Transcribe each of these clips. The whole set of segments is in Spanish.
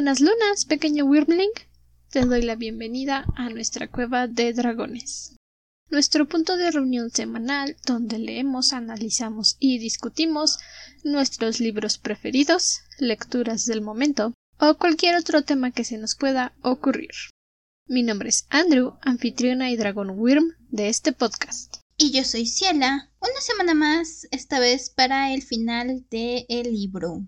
Buenas lunas, pequeño Wyrmling. Te doy la bienvenida a nuestra cueva de dragones. Nuestro punto de reunión semanal donde leemos, analizamos y discutimos nuestros libros preferidos, lecturas del momento o cualquier otro tema que se nos pueda ocurrir. Mi nombre es Andrew, anfitriona y dragón Wyrm de este podcast. Y yo soy Ciela, una semana más, esta vez para el final del libro.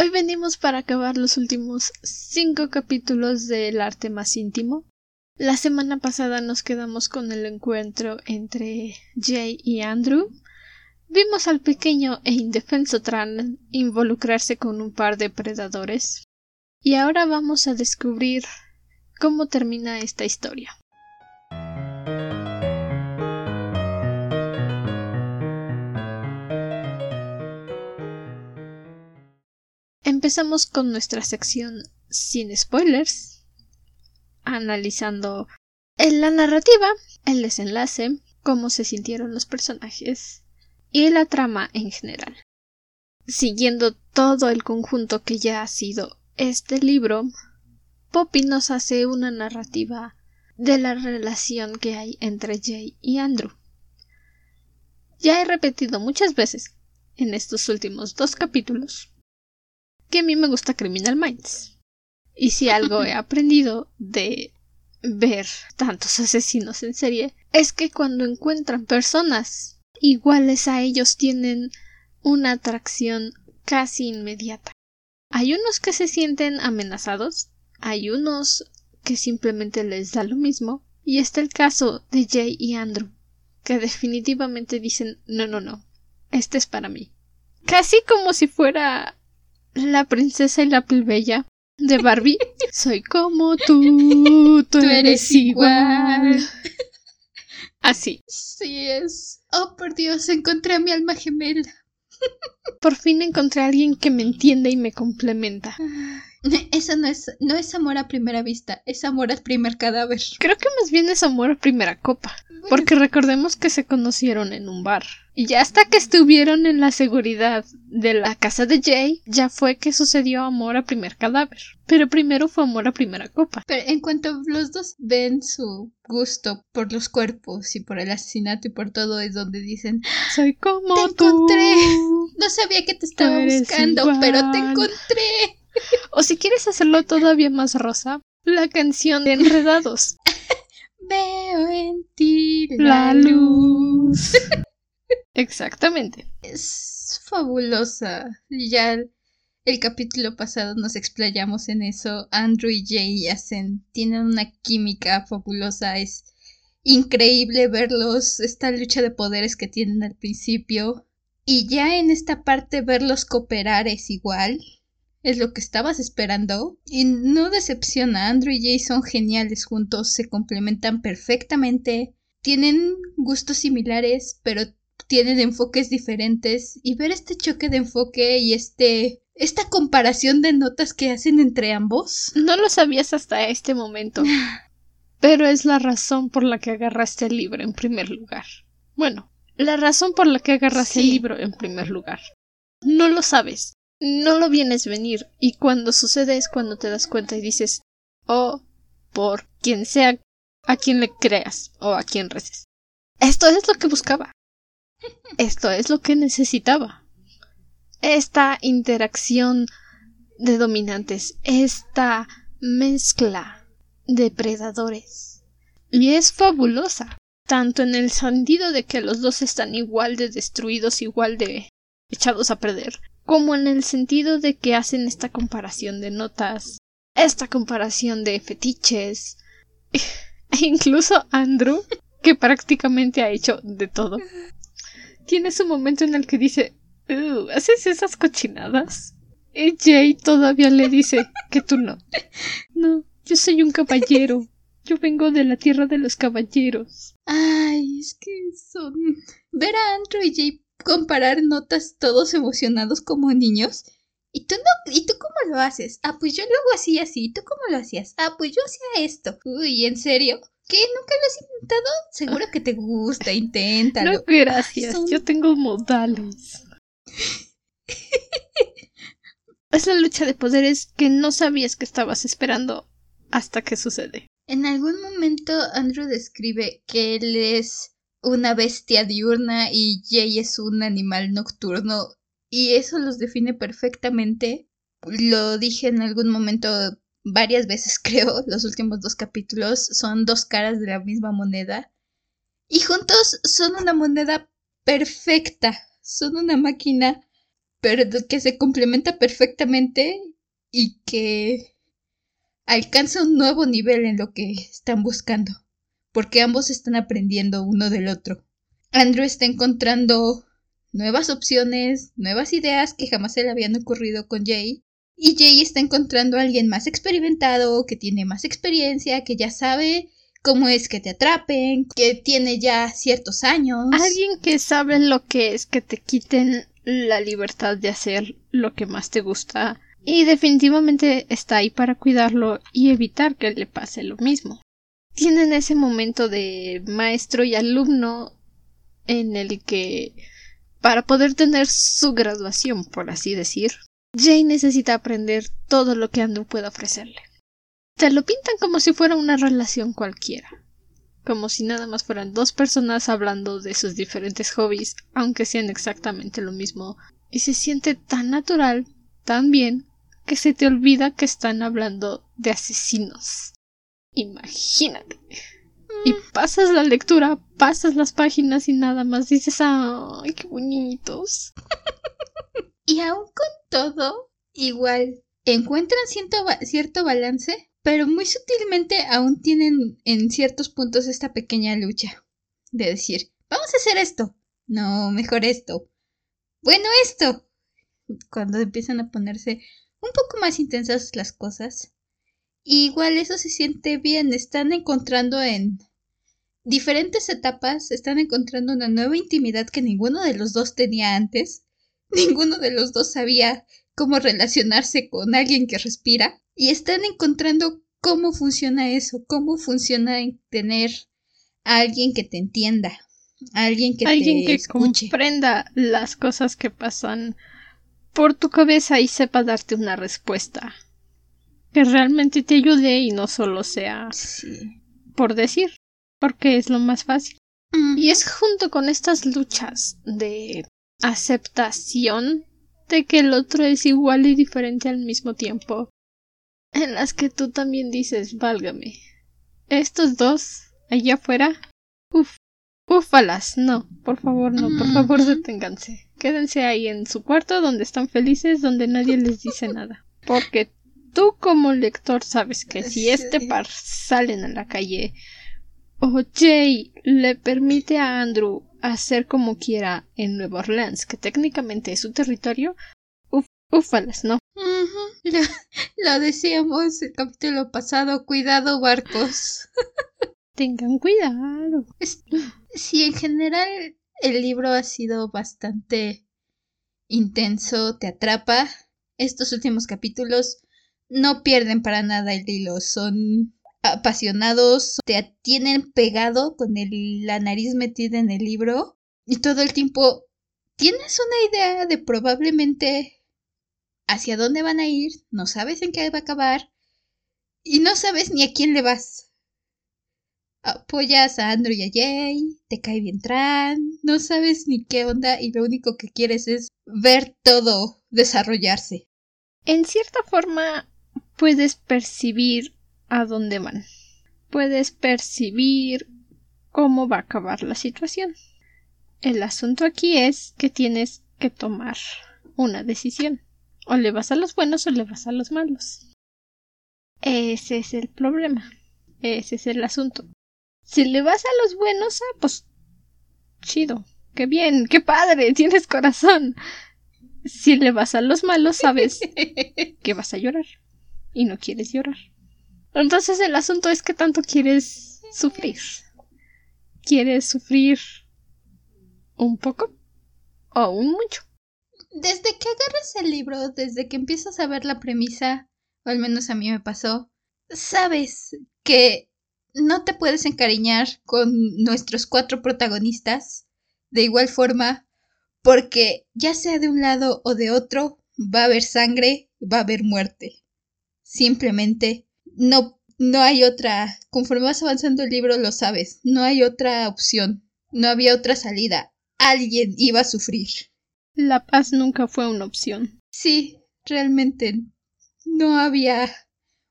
Hoy venimos para acabar los últimos cinco capítulos del arte más íntimo. La semana pasada nos quedamos con el encuentro entre Jay y Andrew. Vimos al pequeño e indefenso Tran involucrarse con un par de predadores. Y ahora vamos a descubrir cómo termina esta historia. Empezamos con nuestra sección sin spoilers, analizando la narrativa, el desenlace, cómo se sintieron los personajes y la trama en general. Siguiendo todo el conjunto que ya ha sido este libro, Poppy nos hace una narrativa de la relación que hay entre Jay y Andrew. Ya he repetido muchas veces en estos últimos dos capítulos que a mí me gusta Criminal Minds. Y si algo he aprendido de ver tantos asesinos en serie es que cuando encuentran personas iguales a ellos tienen una atracción casi inmediata. Hay unos que se sienten amenazados, hay unos que simplemente les da lo mismo, y está el caso de Jay y Andrew, que definitivamente dicen no, no, no, este es para mí. Casi como si fuera la princesa y la plebeya de Barbie. Soy como tú, tú, eres igual. Así. Sí es. Oh, por Dios, encontré a mi alma gemela. Por fin encontré a alguien que me entiende y me complementa. Eso no es, no es amor a primera vista, es amor al primer cadáver. Creo que más bien es amor a primera copa. Porque recordemos que se conocieron en un bar. Y ya hasta que estuvieron en la seguridad de la casa de Jay, ya fue que sucedió amor a primer cadáver. Pero primero fue amor a primera copa. Pero en cuanto los dos ven su gusto por los cuerpos y por el asesinato y por todo, es donde dicen: Soy como Te encontré. No sabía que te estaba buscando, pero te encontré. O si quieres hacerlo todavía más rosa, la canción de Enredados. Veo en ti la luz. Exactamente. Es fabulosa. Ya el, capítulo pasado nos explayamos en eso. Andrew y Jay hacen, tienen una química fabulosa. Es increíble verlos, esta lucha de poderes que tienen al principio. Y ya en esta parte verlos cooperar es igual. Es lo que estabas esperando. Y no decepciona. Andrew y Jay son geniales juntos, se complementan perfectamente. Tienen gustos similares, pero tienen enfoques diferentes y ver este choque de enfoque y este esta comparación de notas que hacen entre ambos. No lo sabías hasta este momento. pero es la razón por la que agarraste el libro en primer lugar. Bueno, la razón por la que agarraste el libro en primer lugar. No lo sabes, no lo vienes venir y cuando sucede es cuando te das cuenta y dices, oh, por quien sea a quien le creas o a quien reces. Esto es lo que buscaba. Esto es lo que necesitaba. Esta interacción de dominantes, esta mezcla de predadores. Y es fabulosa, tanto en el sentido de que los dos están igual de destruidos, igual de echados a perder, como en el sentido de que hacen esta comparación de notas, esta comparación de fetiches, e incluso Andrew, que prácticamente ha hecho de todo, tiene su momento en el que dice, ¿haces esas cochinadas? Y Jay todavía le dice que tú no. No, yo soy un caballero. Yo vengo de la tierra de los caballeros. Ay, es que son... Ver a Andrew y Jay comparar notas todos emocionados como niños. ¿Y tú no? ¿Y tú cómo lo haces? Ah, pues yo lo hago así, así. ¿Tú cómo lo hacías? Ah, pues yo hacía esto. Uy, ¿en serio? ¿Qué? ¿Nunca lo has intentado? Seguro que te gusta, inténtalo. No, gracias. Yo tengo modales. Es la lucha de poderes que no sabías que estabas esperando hasta que sucede. En algún momento Andrew describe que él es una bestia diurna y Jay es un animal nocturno. Y eso los define perfectamente. Lo dije en algún momento varias veces creo, los últimos dos capítulos. Son dos caras de la misma moneda. Y juntos son una moneda perfecta, son una máquina pero que se complementa perfectamente y que alcanza un nuevo nivel en lo que están buscando, porque ambos están aprendiendo uno del otro. Andrew está encontrando nuevas opciones, nuevas ideas que jamás se le habían ocurrido con Jay, y Jay está encontrando a alguien más experimentado, que tiene más experiencia, que ya sabe cómo es que te atrapen, que tiene ya ciertos años. Alguien que sabe lo que es que te quiten la libertad de hacer lo que más te gusta y definitivamente está ahí para cuidarlo y evitar que le pase lo mismo. Tienen ese momento de maestro y alumno en el que para poder tener su graduación, por así decir, Jay necesita aprender todo lo que Andrew puede ofrecerle. Te lo pintan como si fuera una relación cualquiera, como si nada más fueran dos personas hablando de sus diferentes hobbies, aunque sean exactamente lo mismo, y se siente tan natural, tan bien, que se te olvida que están hablando de asesinos. Imagínate. Y pasas la lectura, pasas las páginas y nada más dices, ¡ay, qué bonitos! y aún con todo, igual, encuentran cierto, cierto balance, pero muy sutilmente aún tienen en ciertos puntos esta pequeña lucha. De decir, vamos a hacer esto. No, mejor esto. Bueno, esto. Cuando empiezan a ponerse un poco más intensas las cosas. Igual eso se siente bien, están encontrando en diferentes etapas, están encontrando una nueva intimidad que ninguno de los dos tenía antes. Ninguno de los dos sabía cómo relacionarse con alguien que respira. Y están encontrando cómo funciona eso, cómo funciona tener a alguien que te entienda, alguien que alguien que comprenda las cosas que pasan por tu cabeza y sepa darte una respuesta que realmente te ayude y no solo sea por decir, porque es lo más fácil. Y es junto con estas luchas de aceptación de que el otro es igual y diferente al mismo tiempo, en las que tú también dices, válgame, estos dos allá afuera, uff, ufalas, no, por favor, no, por favor, deténganse. Quédense ahí en su cuarto donde están felices, donde nadie les dice nada. Porque tú como lector sabes que si este par salen a la calle o Jay le permite a Andrew hacer como quiera en Nueva Orleans, que técnicamente es su territorio, uf, ufalas, ¿no? lo, decíamos el capítulo pasado, cuidado barcos. Tengan cuidado. Sí, en general el libro ha sido bastante intenso, te atrapa. Estos últimos capítulos no pierden para nada el hilo, son apasionados, te tienen pegado con la nariz metida en el libro y todo el tiempo tienes una idea de probablemente hacia dónde van a ir, no sabes en qué va a acabar y no sabes ni a quién le vas. Apoyas a Andrew y a Jay, te cae bien Tran, no sabes ni qué onda y lo único que quieres es ver todo desarrollarse. En cierta forma puedes percibir a dónde van. Puedes percibir cómo va a acabar la situación. El asunto aquí es que tienes que tomar una decisión. O le vas a los buenos o le vas a los malos. Ese es el problema. Ese es el asunto. Si le vas a los buenos, ah, pues chido, qué bien, qué padre, tienes corazón. Si le vas a los malos, sabes que vas a llorar y no quieres llorar. Entonces el asunto es que tanto quieres sufrir. ¿Quieres sufrir un poco o un mucho? Desde que agarras el libro, desde que empiezas a ver la premisa, o al menos a mí me pasó, sabes que no te puedes encariñar con nuestros cuatro protagonistas de igual forma porque ya sea de un lado o de otro va a haber sangre va a haber muerte. Simplemente no, no hay otra. Conforme vas avanzando el libro lo sabes, no hay otra opción, no había otra salida. Alguien iba a sufrir. La paz nunca fue una opción. Sí, realmente no había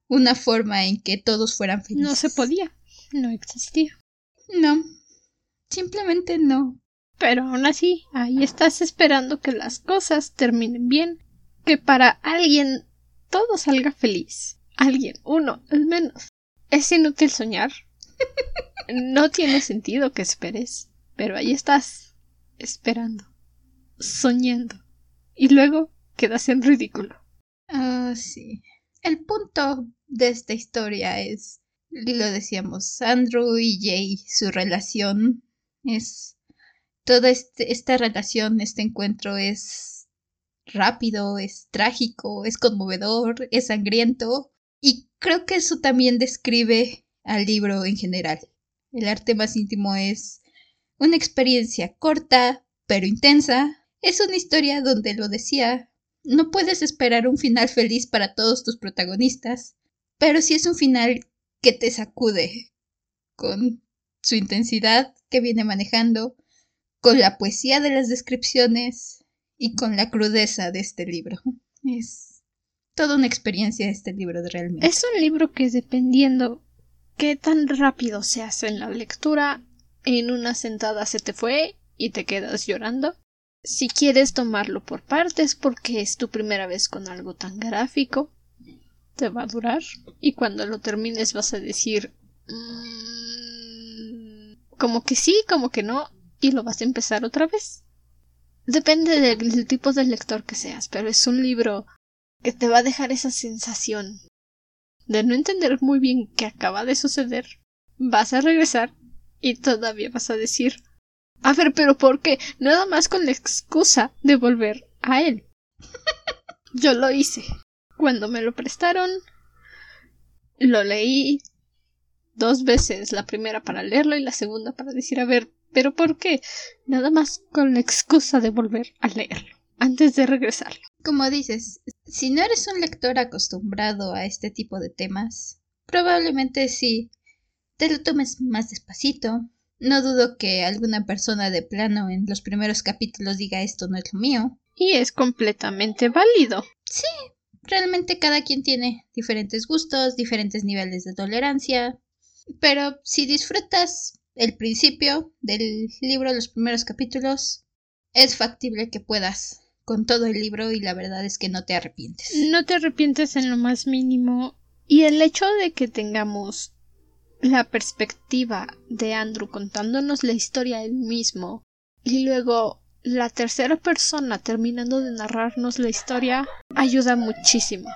una forma en que todos fueran felices. No se podía, no existía. No, simplemente no. Pero aún así, ahí estás esperando que las cosas terminen bien, que para alguien todo salga feliz. Alguien, uno, al menos. Es inútil soñar. no tiene sentido que esperes, pero ahí estás, esperando, soñando. Y luego quedas en ridículo. Ah, sí. El punto de esta historia es, lo decíamos, Andrew y Jay, su relación es toda este, esta relación, este encuentro es rápido, es trágico, es conmovedor, es sangriento y creo que eso también describe al libro en general. El arte más íntimo es una experiencia corta pero intensa. Es una historia donde lo decía, no puedes esperar un final feliz para todos tus protagonistas, pero sí es un final que te sacude con su intensidad que viene manejando, con la poesía de las descripciones y con la crudeza de este libro. Es toda una experiencia este libro de realmente. Es un libro que dependiendo qué tan rápido se hace en la lectura, en una sentada se te fue y te quedas llorando. Si quieres tomarlo por partes porque es tu primera vez con algo tan gráfico, te va a durar y cuando lo termines vas a decir mm, como que sí, como que no, y lo vas a empezar otra vez. Depende del, tipo de lector que seas, pero es un libro que te va a dejar esa sensación de no entender muy bien qué acaba de suceder. Vas a regresar y todavía vas a decir a ver, pero ¿por qué? Nada más con la excusa de volver a él. Yo lo hice. Cuando me lo prestaron, lo leí dos veces, la primera para leerlo y la segunda para decir, a ver, ¿Pero por qué? Nada más con la excusa de volver a leerlo, antes de regresarlo. Como dices, si no eres un lector acostumbrado a este tipo de temas, probablemente sí te lo tomes más despacito. No dudo que alguna persona de plano en los primeros capítulos diga esto no es lo mío. Y es completamente válido. Sí, realmente cada quien tiene diferentes gustos, diferentes niveles de tolerancia. Pero si disfrutas el principio del libro, los primeros capítulos, es factible que puedas con todo el libro y la verdad es que no te arrepientes. No te arrepientes en lo más mínimo y el hecho de que tengamos la perspectiva de Andrew contándonos la historia él mismo y luego la tercera persona terminando de narrarnos la historia ayuda muchísimo,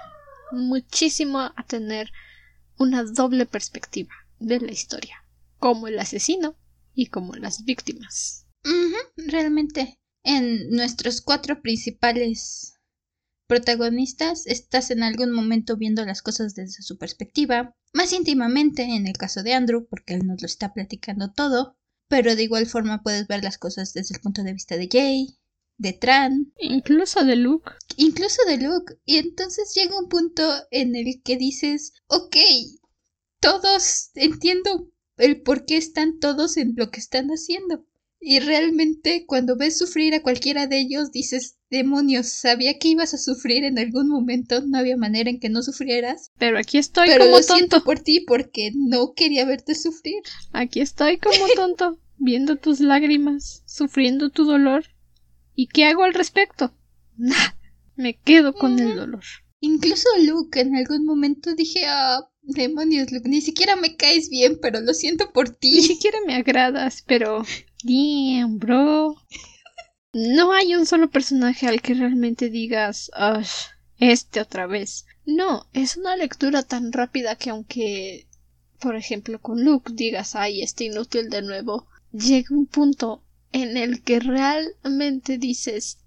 muchísimo a tener una doble perspectiva de la historia como el asesino y como las víctimas. realmente, en nuestros cuatro principales protagonistas estás en algún momento viendo las cosas desde su perspectiva, más íntimamente en el caso de Andrew, porque él nos lo está platicando todo, pero de igual forma puedes ver las cosas desde el punto de vista de Jay, de Tran, incluso de Luke. Incluso de Luke. Y entonces llega un punto en el que dices, ok, todos entiendo el por qué están todos en lo que están haciendo. Y realmente cuando ves sufrir a cualquiera de ellos dices, demonios, sabía que ibas a sufrir en algún momento, no había manera en que no sufrieras. Pero aquí estoy Pero como lo tonto. siento por ti porque no quería verte sufrir. Aquí estoy como tonto, viendo tus lágrimas, sufriendo tu dolor. ¿Y qué hago al respecto? Nada. Me quedo con el dolor. Incluso Luke en algún momento dije, ah, demonios, Luke, ni siquiera me caes bien, pero lo siento por ti. Ni siquiera me agradas, pero... Damn, bro. No hay un solo personaje al que realmente digas, ah, este otra vez. No, es una lectura tan rápida que aunque, por ejemplo, con Luke digas, ay, este inútil de nuevo, llega un punto en el que realmente dices,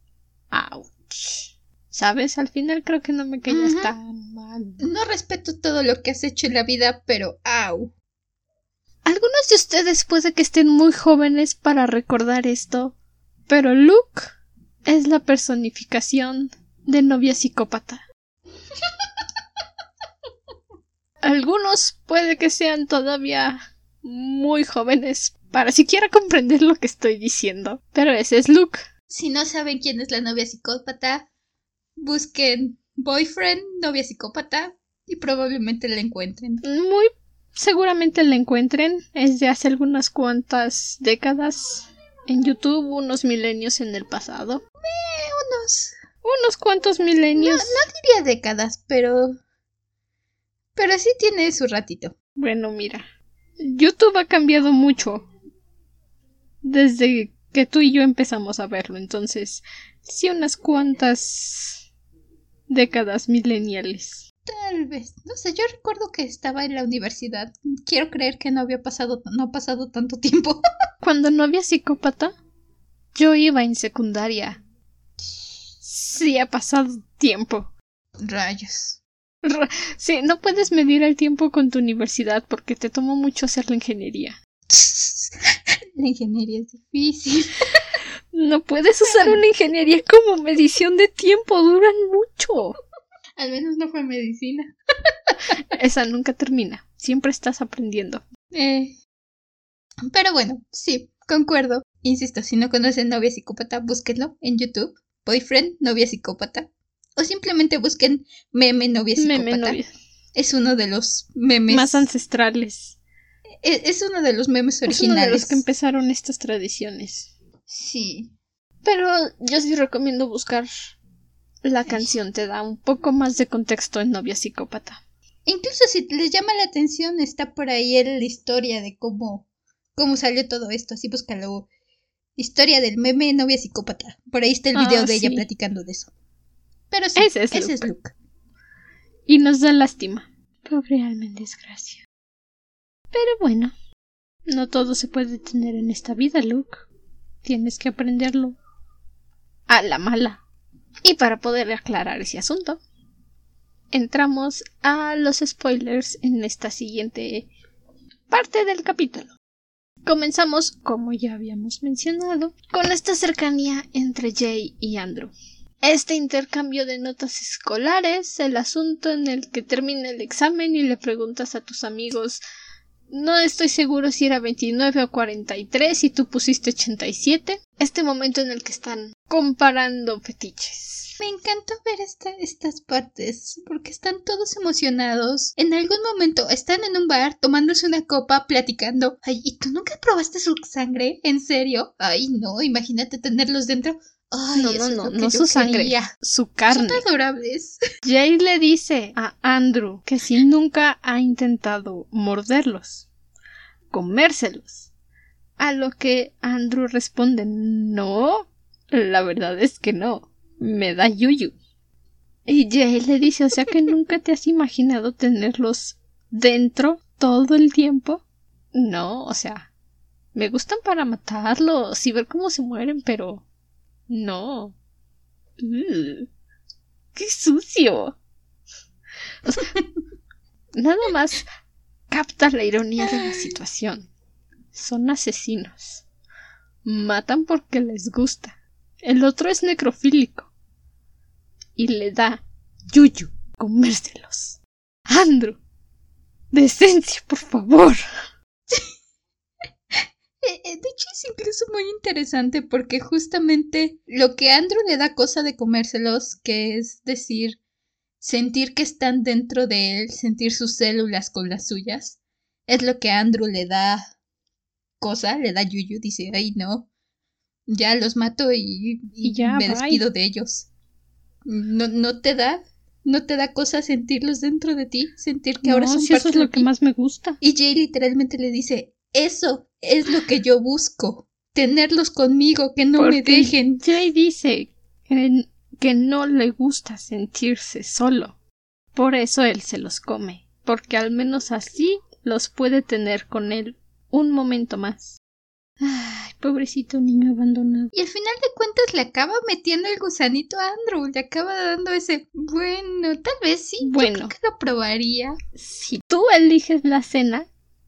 ouch. ¿Sabes? Al final creo que no me caías tan mal. No respeto todo lo que has hecho en la vida, pero au. Algunos de ustedes puede que estén muy jóvenes para recordar esto, pero Luke es la personificación de novia psicópata. algunos puede que sean todavía muy jóvenes para siquiera comprender lo que estoy diciendo. Pero ese es Luke. Si no saben quién es la novia psicópata, busquen boyfriend, novia psicópata, y probablemente la encuentren. Muy seguramente la encuentren. Es de hace algunas cuantas décadas. En YouTube, unos milenios en el pasado. Eh, unos. Unos cuantos milenios. No, no diría décadas, pero. Pero sí tiene su ratito. Bueno, mira. YouTube ha cambiado mucho. Desde que tú y yo empezamos a verlo. Entonces, sí, unas cuantas décadas mileniales. Tal vez. No sé, yo recuerdo que estaba en la universidad. Quiero creer que no había pasado, no ha pasado tanto tiempo. Cuando no había psicópata, yo iba en secundaria. Sí, ha pasado tiempo. Rayos. Ra- Sí, no puedes medir el tiempo con tu universidad porque te tomó mucho hacer la ingeniería. La ingeniería es difícil. No puedes usar una ingeniería como medición de tiempo, duran mucho. Al menos no fue medicina. Esa nunca termina, siempre estás aprendiendo. Eh, pero bueno, sí, concuerdo. Insisto, si no conocen novia psicópata, búsquenlo en YouTube. Boyfriend, novia psicópata. O simplemente busquen meme novia psicópata. Meme novia. Es uno de los memes. Más ancestrales. es, es uno de los memes Es uno originales. de los que empezaron estas tradiciones. Sí. Pero yo sí recomiendo buscar la canción, te da un poco más de contexto en novia psicópata. Incluso si les llama la atención, está por ahí la historia de cómo, cómo salió todo esto. Así búscalo. Historia del meme novia psicópata. Por ahí está el video Ah, de ella platicando de eso. Pero sí, Ese es ese es Luke. Luke. Y nos da lástima. Pobre alma en desgracia. Pero bueno, no todo se puede tener en esta vida, Luke. Tienes que aprenderlo a la mala. Y para poder aclarar ese asunto, entramos a los spoilers en esta siguiente parte del capítulo. Comenzamos, como ya habíamos mencionado, con esta cercanía entre Jay y Andrew. Este intercambio de notas escolares, el asunto en el que termina el examen y le preguntas a tus amigos no estoy seguro si era 29 o 43 y tú pusiste 87. Este momento en el que están comparando fetiches. Me encantó ver esta, estas partes, porque están todos emocionados. En algún momento están en un bar tomándose una copa, platicando. Ay, ¿y tú nunca probaste su sangre? ¿En serio? Ay, no, imagínate tenerlos dentro. Ay, no, no, no, no yo su sangre, quería. su carne. Son adorables. Jay le dice a Andrew que si nunca ha intentado morderlos, comérselos. A lo que Andrew responde no, la verdad es que no, me da yuyu. Y Jay le dice, o sea que nunca te has imaginado tenerlos dentro todo el tiempo. No, o sea, me gustan para matarlos y ver cómo se mueren, pero no. Ugh. ¡Qué sucio! O sea, nada más capta la ironía de la situación. Son asesinos. Matan porque les gusta. El otro es necrofílico. Y le da yuyu comérselos. Andrew. Decencia, por favor. Eh, eh, De hecho, es incluso muy interesante porque justamente lo que Andrew le da cosa de comérselos, que es decir, sentir que están dentro de él, sentir sus células con las suyas, es lo que Andrew le da cosa, le da yuyu, dice, ay no, ya los mato y, y Y ya, me bye". despido de ellos. No, no te da, no te da cosa sentirlos dentro de ti, sentir que ahora son si eso parte es de lo que ti. más me gusta. Y Jay literalmente le dice, eso es lo que yo busco, tenerlos conmigo, que no me dejen. Jay dice que, que no le gusta sentirse solo. Por eso él se los come. Porque al menos así los puede tener con él un momento más. Ay, pobrecito niño abandonado. Y al final de cuentas le acaba metiendo el gusanito a Andrew, le acaba dando ese, bueno, tal vez sí, yo Bueno. creo que lo probaría. Si tú eliges la cena,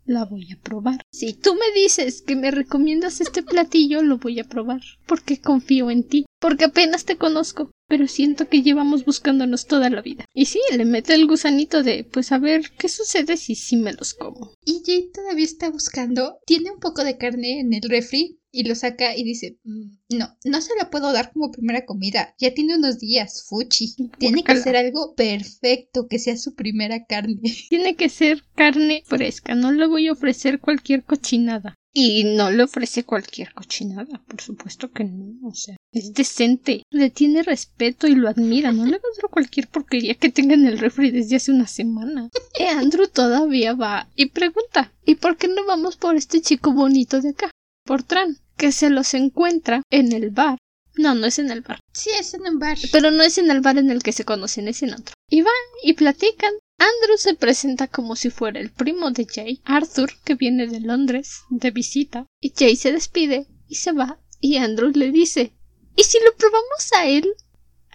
la voy a probar. Si tú me dices que me recomiendas este platillo, lo voy a probar, porque confío en ti, porque apenas te conozco, pero siento que llevamos buscándonos toda la vida. Y sí, le mete el gusanito de, pues a ver, ¿qué sucede si sí me los como? Y Jay todavía está buscando, tiene un poco de carne en el refri y lo saca y dice, "Mm, no, no se lo puedo dar como primera comida, ya tiene unos días, fuchi. Tiene que ser algo perfecto, que sea su primera carne. Tiene que ser carne fresca, no le voy a ofrecer cualquier cochinada. Y no le ofrece cualquier cochinada, por supuesto que no, o sea, es decente, le tiene respeto y lo admira, no le va a dar cualquier porquería que tenga en el refri desde hace una semana. Y Andrew todavía va y pregunta, ¿y por qué no vamos por este chico bonito de acá? Por Tran, que se los encuentra en el bar. No, no es en el bar. Sí, es en un bar. Pero no es en el bar en el que se conocen, es en otro. Y van y platican. Andrew se presenta como si fuera el primo de Jay, Arthur, que viene de Londres, de visita, y Jay se despide y se va, y Andrew le dice ¿Y si lo probamos a él?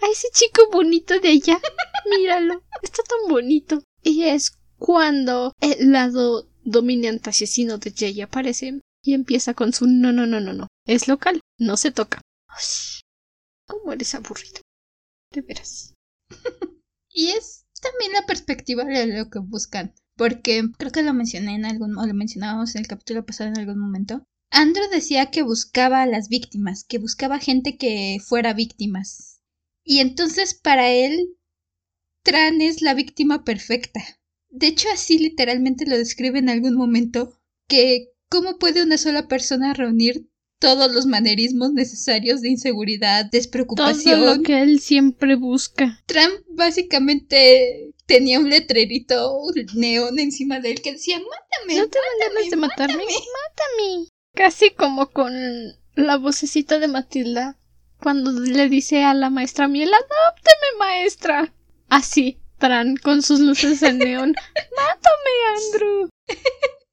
A ese chico bonito de allá. Míralo, está tan bonito. Y es cuando el lado dominante asesino de Jay aparece y empieza con su no, no, no, no, no. Es local, no se toca. ¿Cómo eres aburrido? De veras. Y es también la perspectiva de lo que buscan. Porque creo que lo mencioné en algún o lo mencionábamos en el capítulo pasado en algún momento. Andrew decía que buscaba a las víctimas, que buscaba gente que fuera víctimas. Y entonces para él, Tran es la víctima perfecta. De hecho, así literalmente lo describe en algún momento, que cómo puede una sola persona reunir todos los manerismos necesarios de inseguridad, despreocupación. Todo lo que él siempre busca. Trump básicamente tenía un letrerito neón encima de él que decía, mátame. ¿No te ganas de matarme? Mátame. Casi como con la vocecita de Matilda cuando le dice a la maestra Miel, adópteme maestra. Así, Tran con sus luces de neón. Mátame, Andrew.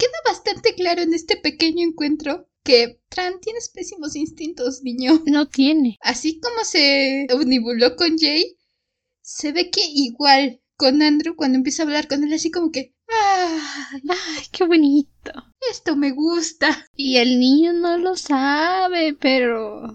Queda bastante claro en este pequeño encuentro que Tran tienes pésimos instintos, niño. No tiene. Así como se unibuló con Jay, se ve que igual con Andrew cuando empieza a hablar con él así como que, ¡ay, Ay, qué bonito. esto me gusta! Y el niño no lo sabe, pero...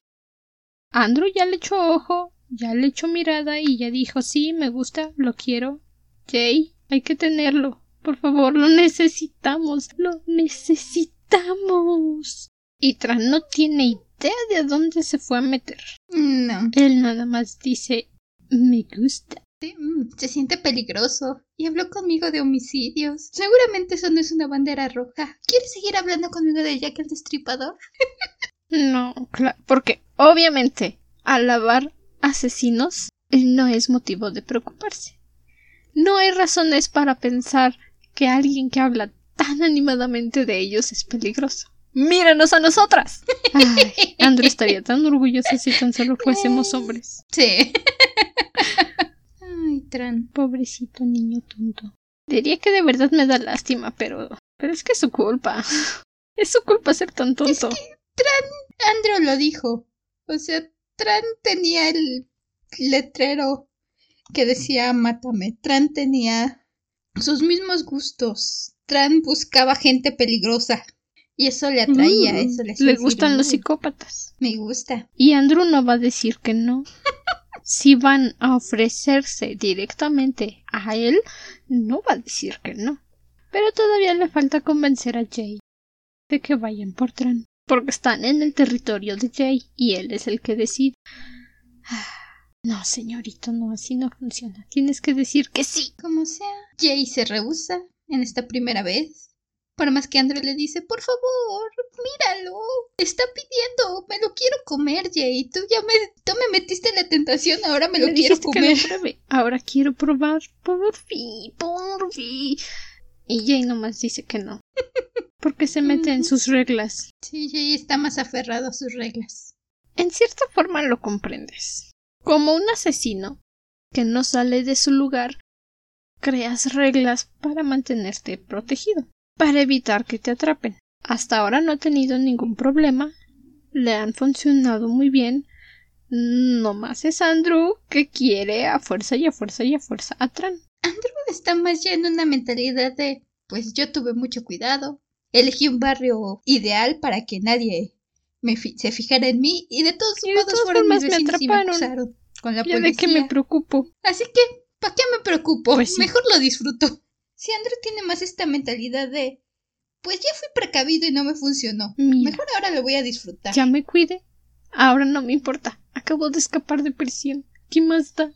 Andrew ya le echó ojo, ya le echó mirada y ya dijo, sí, me gusta, lo quiero. Jay, hay que tenerlo. Por favor, lo necesitamos, lo necesitamos. Y Tran no tiene idea de a dónde se fue a meter. No, Él nada más dice, me gusta. sí, mm, se siente peligroso y habló conmigo de homicidios. Seguramente eso no es una bandera roja. ¿Quieres seguir hablando conmigo de Jack el Destripador? No, claro, porque obviamente alabar asesinos no es motivo de preocuparse. No hay razones para pensar que alguien que habla tan animadamente de ellos es peligroso. ¡Míranos a nosotras! Ay, Andrew estaría tan orgulloso si tan solo fuésemos hombres. Sí. Ay, Tran. Pobrecito niño tonto. Diría que de verdad me da lástima, pero. Pero es que es su culpa. Es su culpa ser tan tonto. Andrew lo dijo. O sea, Tran tenía el letrero que decía mátame. Tran tenía sus mismos gustos. Tran buscaba gente peligrosa. Y eso le atraía, Mm, eso le gustan los "Mm, psicópatas. Me gusta. Y Andrew no va a decir que no. Si van a ofrecerse directamente a él, no va a decir que no. Pero todavía le falta convencer a Jay de que vayan por Tran. Porque están en el territorio de Jay y él es el que decide. No, señorito, no, así no funciona. Tienes que decir que sí. Como sea, Jay se rehúsa en esta primera vez. Por más que Andrew le dice, por favor, míralo. Está pidiendo, me lo quiero comer, Jay. Tú ya me, tú me metiste en la tentación, ahora me lo quiero que comer. Ahora quiero probar. Por fin, por fin. Y Jay nomás dice que no. Porque se mete en sus reglas. Sí, Jay está más aferrado a sus reglas. En cierta forma lo comprendes. Como un asesino que no sale de su lugar, creas reglas para mantenerte protegido, para evitar que te atrapen. Hasta ahora no ha tenido ningún problema, le han funcionado muy bien. No más es Andrew que quiere a fuerza y a fuerza y a fuerza a Tran. Andrew está más ya en una mentalidad de pues yo tuve mucho cuidado. Elegí un barrio ideal para que nadie me se fijara en mí y de todos modos fueron mis y me acusaron con la policía. ¿De qué me preocupo? Así que, ¿para qué me preocupo? Pues sí. Mejor lo disfruto. Si Andrew tiene más esta mentalidad de, pues ya fui precavido y no me funcionó. Mira. Mejor ahora lo voy a disfrutar. Ya me cuide. Ahora no me importa. Acabo de escapar de prisión. ¿Qué más da?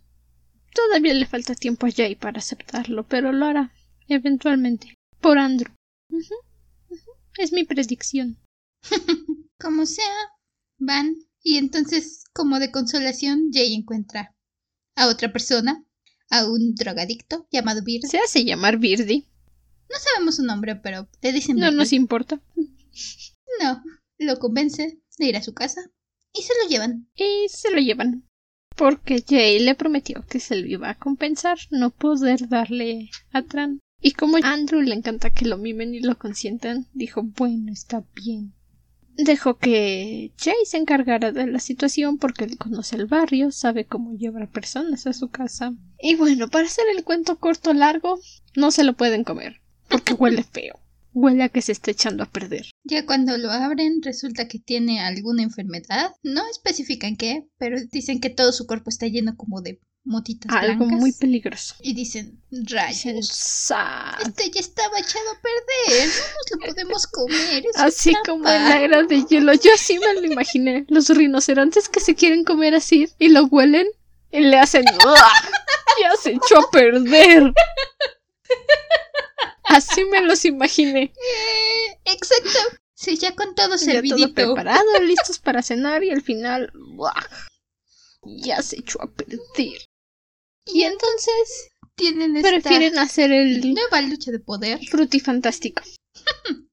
Todavía le falta tiempo a Jay para aceptarlo, pero lo hará. Eventualmente. Por Andrew. Es mi predicción. Como sea, van. Y entonces, como de consolación, Jay encuentra a otra persona, a un drogadicto llamado Beard. Se hace llamar Birdie. No sabemos su nombre, pero le dicen No nos importa. No, lo convence de ir a su casa y se lo llevan. Y se lo llevan. Porque Jay le prometió que se lo iba a compensar no poder darle a Tran. Y como a Andrew le encanta que lo mimen y lo consientan, dijo, bueno, está bien. Dejó que Jay se encargara de la situación porque él conoce el barrio, sabe cómo llevar personas a su casa. Y bueno, para hacer el cuento corto largo, no se lo pueden comer, porque huele feo. Huele a que se está echando a perder. Ya cuando lo abren, resulta que tiene alguna enfermedad. No especifican qué, pero dicen que todo su cuerpo está lleno como de motitas Algo blancas. muy peligroso. Y dicen, rayos. Este ya estaba echado a perder. No nos lo podemos comer. es Así trampa". como en la era de hielo. Yo así me lo imaginé. Los rinocerontes que se quieren comer así y lo huelen y le hacen. Ya se echó a perder. Así me los imaginé. Eh, exacto. Sí, ya con todo Ya todo servidito. preparado, listos para cenar y al final. Ya se echó a perder. Y entonces Tienen esta prefieren hacer el nueva lucha de poder. frutifantástico.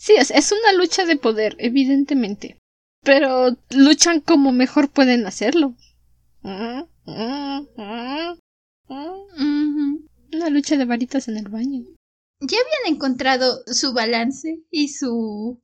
Sí, es, es una lucha de poder, evidentemente. Pero luchan como mejor pueden hacerlo. Una lucha de varitas en el baño. Ya habían encontrado su balance y su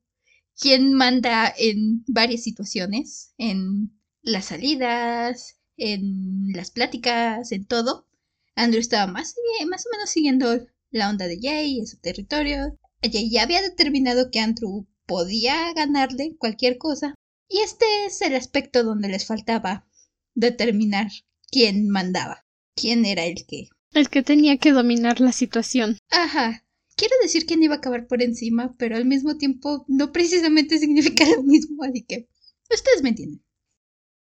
quién manda en varias situaciones, en las salidas, en las pláticas, en todo. Andrew estaba más, más o menos siguiendo la onda de Jay en su territorio. Jay ya había determinado que Andrew podía ganarle cualquier cosa. Y este es el aspecto donde les faltaba determinar quién mandaba, quién era el que El que tenía que dominar la situación. Ajá. Quiero decir quién iba a acabar por encima, pero al mismo tiempo no precisamente significa lo mismo, así que ustedes me entienden.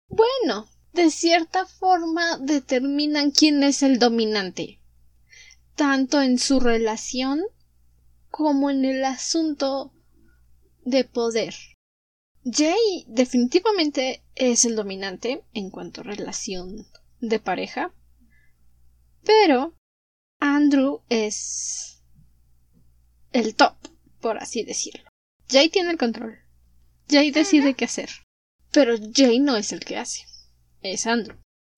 Bueno, de cierta forma determinan quién es el dominante. Tanto en su relación como en el asunto de poder. Jay definitivamente es el dominante en cuanto a relación de pareja, pero Andrew es el top, por así decirlo. Jay tiene el control. Jay decide qué hacer. Pero Jay no es el que hace. Es Andrew.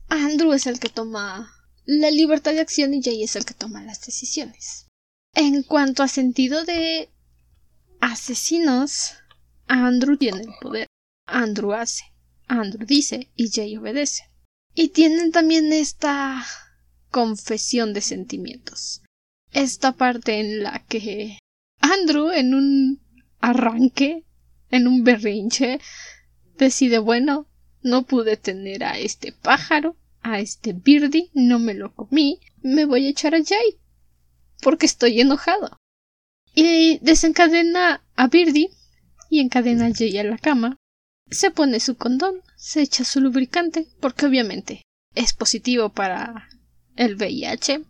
Andrew es el que toma la libertad de acción y Jay es el que toma las decisiones. En cuanto a sentido de asesinos, Andrew tiene el poder. Andrew hace. Andrew dice y Jay obedece. Y tienen también esta confesión de sentimientos. Esta parte en la que Andrew en un arranque, en un berrinche, decide, bueno, no pude tener a este pájaro, a este birdie, no me lo comí, me voy a echar a Jay, porque estoy enojado. Y desencadena a Birdie y encadena a Jay a la cama. Se pone su condón, se echa su lubricante, porque obviamente es positivo para el VIH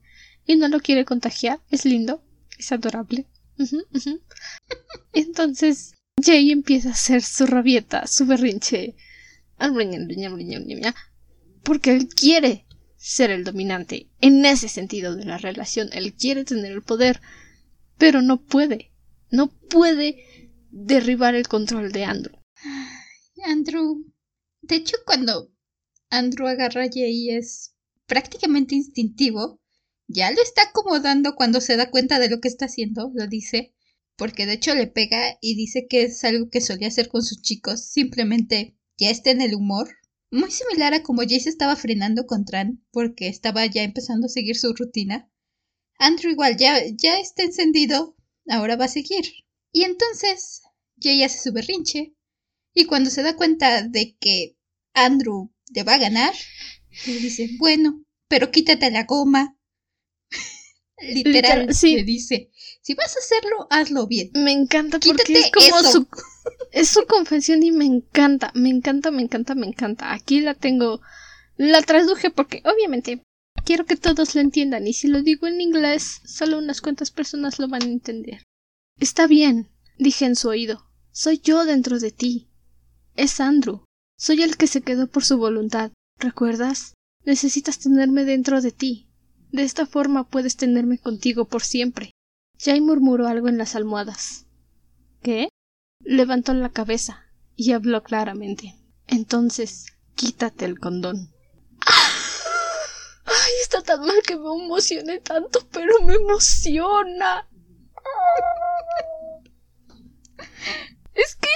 y no lo quiere contagiar, es lindo, es adorable. Entonces Jay empieza a hacer su rabieta, su berrinche, porque él quiere ser el dominante en ese sentido de la relación, él quiere tener el poder, pero no puede, no puede derribar el control de Andrew. Andrew. De hecho, cuando Andrew agarra a Jay es prácticamente instintivo. Ya lo está acomodando cuando se da cuenta de lo que está haciendo, lo dice. Porque de hecho le pega y dice que es algo que solía hacer con sus chicos. Simplemente ya está en el humor. Muy similar a como Jay se estaba frenando con Tran porque estaba ya empezando a seguir su rutina. Andrew igual ya, ya está encendido, ahora va a seguir. Y entonces Jay hace su berrinche y cuando se da cuenta de que Andrew le va a ganar, le dice, bueno, pero quítate la goma. Literal, sí. le dice, si vas a hacerlo, hazlo bien. Me encanta porque Quítate es como eso. su es su confesión y me encanta, me encanta, me encanta, me encanta. Aquí la tengo la traduje porque obviamente quiero que todos lo entiendan y si lo digo en inglés, solo unas cuantas personas lo van a entender. Está bien, dije en su oído. Soy yo dentro de ti. Es Andrew. Soy el que se quedó por su voluntad. ¿Recuerdas? Necesitas tenerme dentro de ti. De esta forma puedes tenerme contigo por siempre. Jay murmuró algo en las almohadas. ¿Qué? Levantó la cabeza y habló claramente. Entonces, quítate el condón. Ay, está tan mal que me emocione tanto, pero me emociona. Es que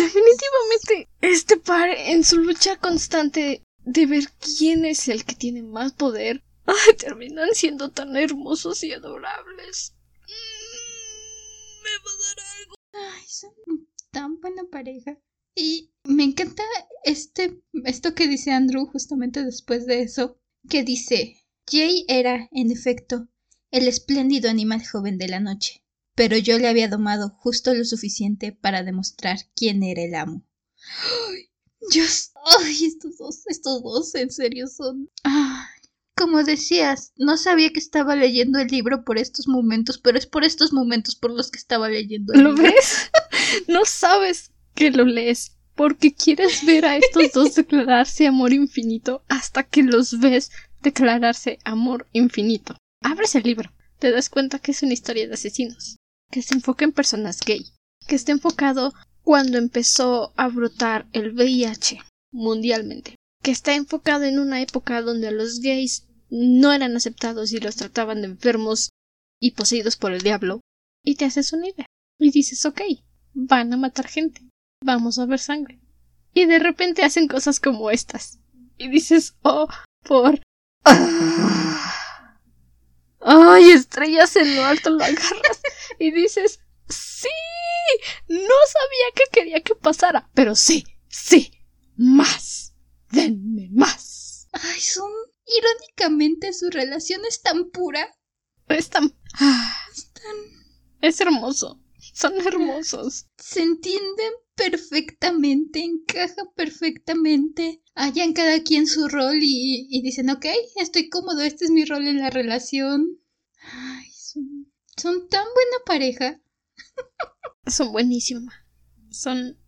definitivamente este par en su lucha constante de ver quién es el que tiene más poder, terminan siendo tan hermosos y adorables. Mm, Me va a dar algo. Ay, son tan buena pareja. Y me encanta este, esto que dice Andrew justamente después de eso, que dice, Jay era, en efecto, el espléndido animal joven de la noche, pero yo le había domado justo lo suficiente para demostrar quién era el amo. Ay, Dios, ay, estos dos, estos dos, en serio son... Ay, como decías, no sabía que estaba leyendo el libro por estos momentos, pero es por estos momentos por los que estaba leyendo el ¿Lo libro. ves? No sabes que lo lees porque quieres ver a estos dos declararse amor infinito hasta que los ves declararse amor infinito. Abres el libro, te das cuenta que es una historia de asesinos, que se enfoca en personas gay, que está enfocado cuando empezó a brotar el VIH mundialmente, que está enfocado en una época donde los gays no eran aceptados y los trataban de enfermos y poseídos por el diablo, y te haces una idea. Y dices, ok, van a matar gente, vamos a ver sangre. Y de repente hacen cosas como estas. Y dices, oh, por... Ay, estrellas en lo alto lo agarras. Y dices, sí, no sabía que quería que pasara, pero sí, sí, más. Denme más. Ay, son... Irónicamente su relación es tan pura. Es tan... ah, es tan- Es hermoso. Son hermosos. Se entienden perfectamente, encajan perfectamente. Hallan cada quien su rol y, y dicen, ok, estoy cómodo, este es mi rol en la relación. Ay, son, son tan buena pareja. Son buenísimos. Son...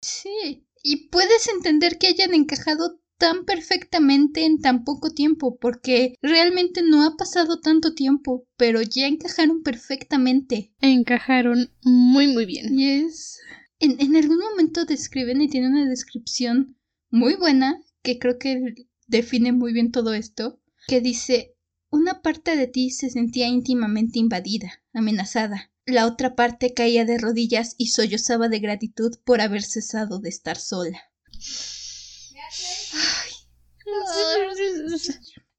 Sí. Y puedes entender que hayan encajado tan perfectamente en tan poco tiempo, porque realmente no ha pasado tanto tiempo, pero ya encajaron perfectamente. encajaron muy muy bien. Y es... En, en algún momento describen y tiene una descripción muy buena, que creo que define muy bien todo esto, que dice, una parte de ti se sentía íntimamente invadida, amenazada. La otra parte caía de rodillas y sollozaba de gratitud por haber cesado de estar sola.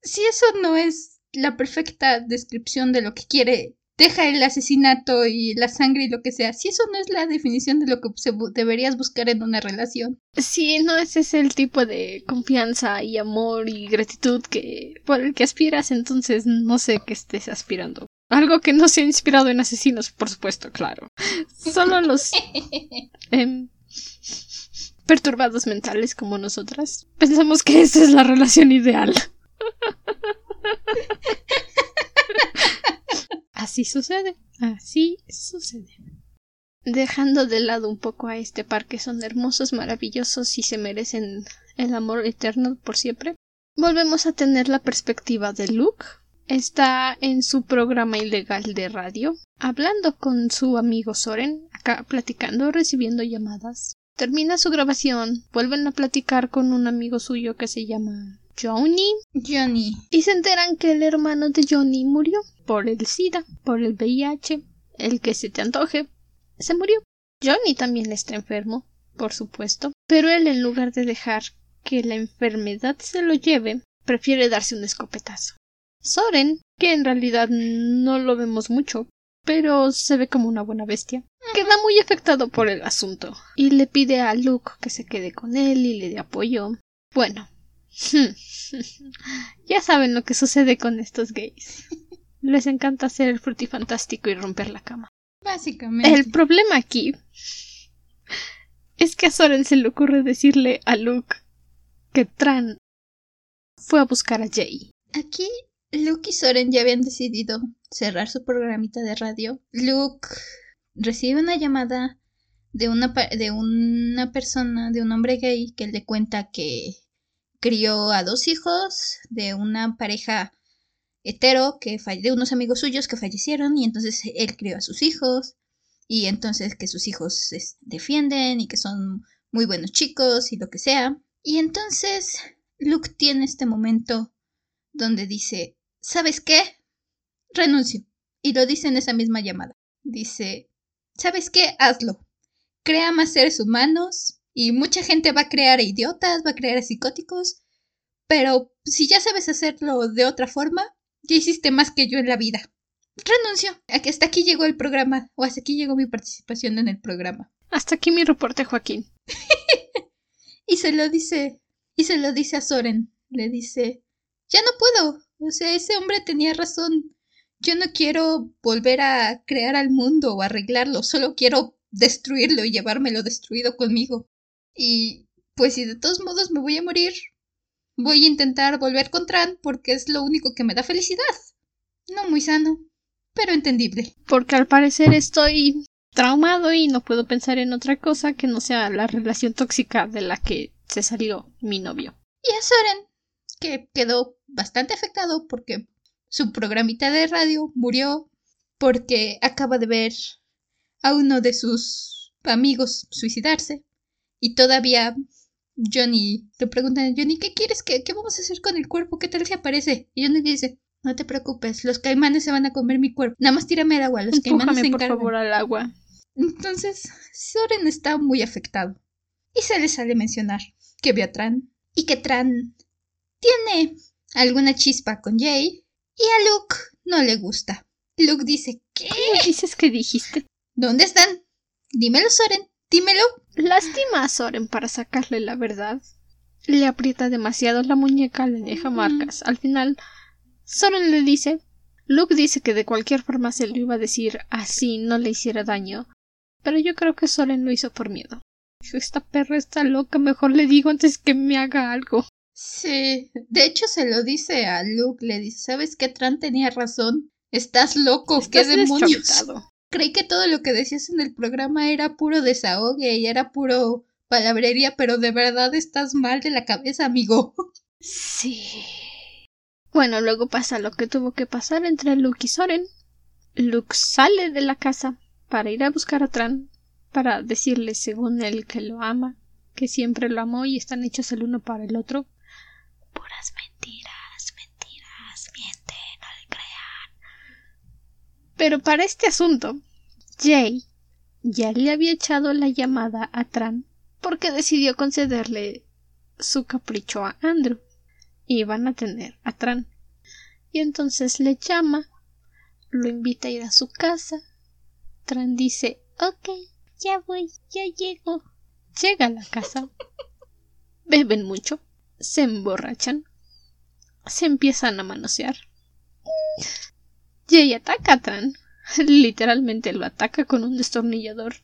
Si eso no es la perfecta descripción de lo que quiere, deja el asesinato y la sangre y lo que sea. Si eso no es la definición de lo que se deberías buscar en una relación. Sí, no ese es el tipo de confianza y amor y gratitud que por el que aspiras, entonces no sé qué estés aspirando. Algo que no sea inspirado en asesinos, por supuesto, claro. Solo los em, perturbados mentales como nosotras pensamos que esa es la relación ideal. Así sucede, así sucede. Dejando de lado un poco a este par que son hermosos, maravillosos y se merecen el amor eterno por siempre, volvemos a tener la perspectiva de Luke. Está en su programa ilegal de radio, hablando con su amigo Soren, acá platicando, recibiendo llamadas. Termina su grabación, vuelven a platicar con un amigo suyo que se llama Johnny, Johnny. y se enteran que el hermano de Johnny murió por el SIDA, por el VIH, el que se te antoje, se murió. Johnny también está enfermo, por supuesto, pero él en lugar de dejar que la enfermedad se lo lleve, prefiere darse un escopetazo. Soren, que en realidad no lo vemos mucho, pero se ve como una buena bestia, queda muy afectado por el asunto y le pide a Luke que se quede con él y le dé apoyo. Bueno, ya saben lo que sucede con estos gays. Les encanta hacer el frutifantástico y romper la cama. Básicamente. El problema aquí es que a Soren se le ocurre decirle a Luke que Tran fue a buscar a Jay. Aquí Luke y Soren ya habían decidido cerrar su programita de radio. Luke recibe una llamada de una, de una persona, de un hombre gay, que le cuenta que crió a dos hijos de una pareja hetero que de unos amigos suyos que fallecieron y entonces él crió a sus hijos y entonces que sus hijos se defienden y que son muy buenos chicos y lo que sea. Y entonces Luke tiene este momento donde dice, ¿sabes qué? Renuncio. Y lo dice en esa misma llamada. Dice, ¿sabes qué? Hazlo. Crea más seres humanos y mucha gente va a crear idiotas, va a crear psicóticos, pero si ya sabes hacerlo de otra forma, ya hiciste más que yo en la vida. Renuncio. Hasta aquí llegó el programa, o hasta aquí llegó mi participación en el programa. Hasta aquí mi reporte, Joaquín. y se lo dice, y se lo dice a Soren. Le dice, ya no puedo. O sea, ese hombre tenía razón. Yo no quiero volver a crear al mundo o arreglarlo, solo quiero destruirlo y llevármelo destruido conmigo. Y pues si de todos modos me voy a morir, voy a intentar volver con Tran porque es lo único que me da felicidad. No muy sano, pero entendible. Porque al parecer estoy traumado y no puedo pensar en otra cosa que no sea la relación tóxica de la que se salió mi novio. Y a Soren, que quedó bastante afectado porque su programita de radio murió porque acaba de ver a uno de sus amigos suicidarse y todavía Johnny le pregunta a Johnny ¿qué quieres? ¿Qué, ¿Qué vamos a hacer con el cuerpo? ¿Qué tal si aparece? Y Johnny dice no te preocupes, los caimanes se van a comer mi cuerpo. Nada más tírame el agua, los caimanes se encargan. por favor al agua. Entonces, Soren está muy afectado. Y se le sale mencionar que vio a Tran y que Tran tiene alguna chispa con Jay y a Luke no le gusta. Luke dice, ¿qué? ¿Qué dices que dijiste? ¿Dónde están? Dímelo, Soren, dímelo. Lastima a Soren para sacarle la verdad. Le aprieta demasiado la muñeca, le deja marcas. Al final, Soren le dice. Luke dice que de cualquier forma se lo iba a decir así no le hiciera daño. Pero yo creo que Soren lo hizo por miedo. Esta perra está loca, mejor le digo antes que me haga algo. Sí, de hecho se lo dice a Luke, le dice, ¿sabes qué? Tran tenía razón. Estás loco, qué demonios. Creí que todo lo que decías en el programa era puro desahogue y era puro palabrería, pero de verdad estás mal de la cabeza, amigo. Sí. Bueno, luego pasa lo que tuvo que pasar entre Luke y Soren. Luke sale de la casa para ir a buscar a Tran, para decirle, según él, que lo ama, que siempre lo amó y están hechos el uno para el otro. Mentiras, mentiras, miente, no le crean. Pero para este asunto, Jay ya le había echado la llamada a Tran porque decidió concederle su capricho a Andrew iban a tener a Tran. Y entonces le llama, lo invita a ir a su casa. Tran dice, ok, ya voy, ya llego. Llega a la casa. Beben mucho, se emborrachan, se empiezan a manosear. Jay ataca a Tran. Literalmente lo ataca con un destornillador.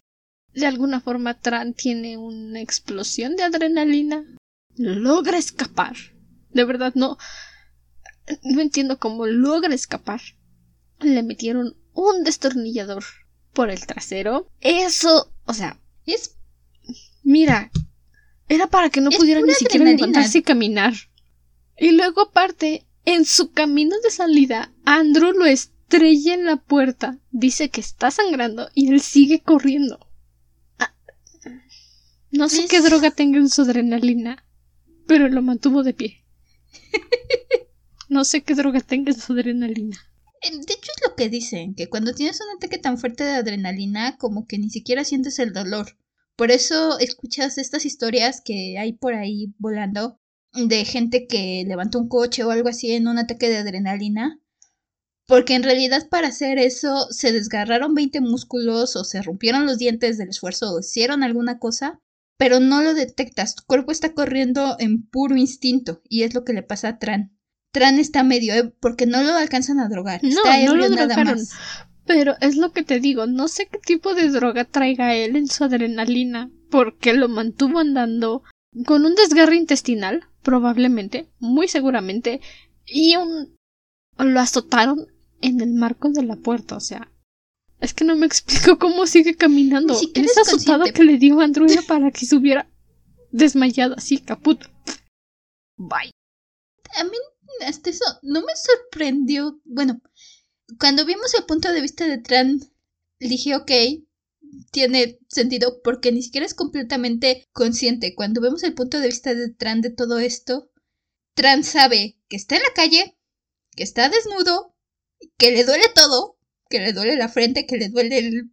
De alguna forma Tran tiene una explosión de adrenalina. Logra escapar de verdad no. No entiendo cómo logra escapar. Le metieron un destornillador por el trasero. Eso, o sea, es. Mira, era para que no pudiera ni siquiera levantarse y caminar. Y luego, aparte, en su camino de salida, Andrew lo estrella en la puerta. Dice que está sangrando y él sigue corriendo. Ah, no sé qué droga tenga en su adrenalina, pero lo mantuvo de pie. no sé qué droga tenga su adrenalina. Eh, de hecho es lo que dicen, que cuando tienes un ataque tan fuerte de adrenalina como que ni siquiera sientes el dolor. Por eso escuchas estas historias que hay por ahí volando de gente que levantó un coche o algo así en un ataque de adrenalina. Porque en realidad para hacer eso se desgarraron 20 músculos o se rompieron los dientes del esfuerzo o hicieron alguna cosa, pero no lo detectas. Tu cuerpo está corriendo en puro instinto y es lo que le pasa a Tran. Tran está medio eh, porque no lo alcanzan a drogar. No, está no lo ebrio nada drogaron. más. Pero es lo que te digo, no sé qué tipo de droga traiga él en su adrenalina, porque lo mantuvo andando con un desgarre intestinal, probablemente, muy seguramente, y un lo azotaron en el marco de la puerta, o sea, es que no me explico cómo sigue caminando. Esa es consciente. que le dio Andrew era para que se hubiera desmayado así, caput. Bye. A mí hasta eso no me sorprendió. Bueno, cuando vimos el punto de vista de Tran, dije, ok, tiene sentido porque ni siquiera es completamente consciente. Cuando vemos el punto de vista de Tran de todo esto, Tran sabe que está en la calle, que está desnudo, que le duele todo, que le duele la frente, que le duele el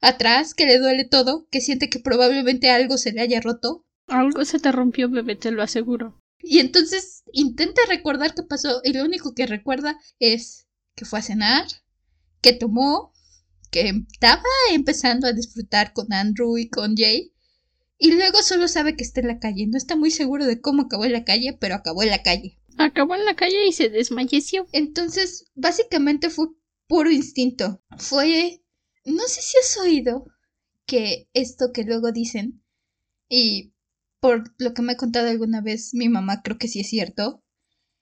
atrás, que le duele todo, que siente que probablemente algo se le haya roto. Algo se te rompió, bebé, te lo aseguro. Y entonces intenta recordar qué pasó y lo único que recuerda es que fue a cenar, que tomó, que estaba empezando a disfrutar con Andrew y con Jay. Y luego solo sabe que está en la calle. No está muy seguro de cómo acabó en la calle, pero acabó en la calle. Acabó en la calle y se desmalleció. Entonces, básicamente fue puro instinto. Fue... No sé si has oído que esto que luego dicen, y por lo que me ha contado alguna vez mi mamá, creo que sí es cierto,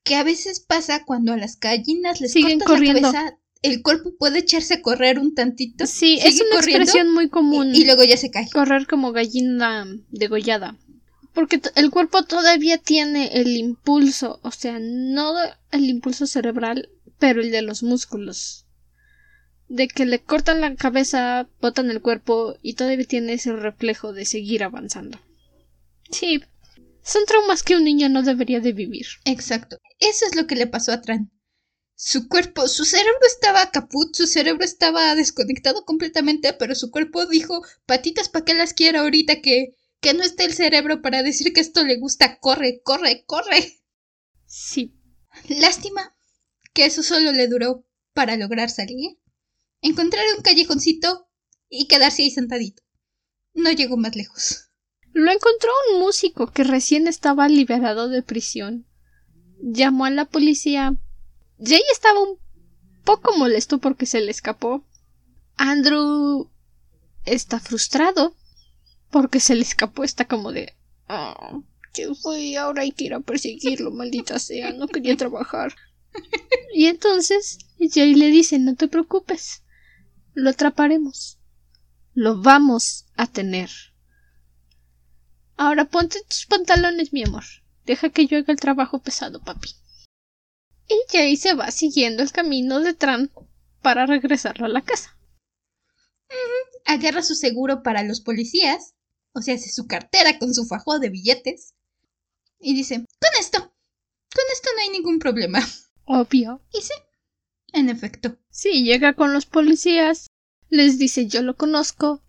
que a veces pasa cuando a las gallinas les Siguen cortas corriendo. la cabeza, el cuerpo puede echarse a correr un tantito. Sí, es una expresión muy común. y, y luego ya se cae. correr como gallina degollada. Porque el cuerpo todavía tiene el impulso, o sea, no el impulso cerebral, pero el de los músculos. De que le cortan la cabeza, botan el cuerpo y todavía tiene ese reflejo de seguir avanzando. Sí, son traumas que un niño no debería de vivir. Exacto. Eso es lo que le pasó a Tran. Su cuerpo, su cerebro estaba caput, su cerebro estaba desconectado completamente, pero su cuerpo dijo, patitas, ¿para qué las quiero ahorita que, que no está el cerebro para decir que esto le gusta? Corre, corre, corre. Sí, Lástima que eso solo le duró para lograr salir, encontrar un callejoncito y quedarse ahí sentadito. No llegó más lejos. Lo encontró un músico que recién estaba liberado de prisión. Llamó a la policía. Jay estaba un poco molesto porque se le escapó. Andrew está frustrado porque se le escapó. Está como de. "Ah, ¿Qué fue? Ahora hay que ir a perseguirlo, maldita sea. No quería trabajar. Y entonces Jay le dice: No te preocupes. Lo atraparemos. Lo vamos a tener. Ahora ponte tus pantalones, mi amor. Deja que yo haga el trabajo pesado, papi. Y Jay se va siguiendo el camino de Tran para regresarlo a la casa. Agarra su seguro para los policías, o sea, hace su cartera con su fajo de billetes, y dice, con esto, con esto no hay ningún problema. Obvio. Y sí, en efecto. Sí, llega con los policías, les dice yo lo conozco,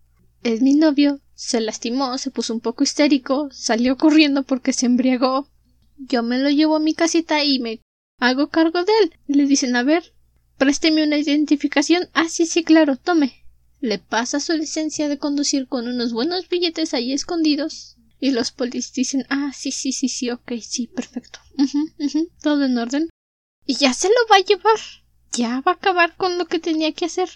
es mi novio, se lastimó, se puso un poco histérico, salió corriendo porque se embriagó. Yo me lo llevo a mi casita y me hago cargo de él. Le dicen, a ver, présteme una identificación. Ah, sí, sí, claro, tome. Le pasa su licencia de conducir con unos buenos billetes ahí escondidos. Y los policías dicen, ah, sí, sí, sí, sí, ok, sí, perfecto. Todo en orden. Y ya se lo va a llevar. Ya va a acabar con lo que tenía que hacer.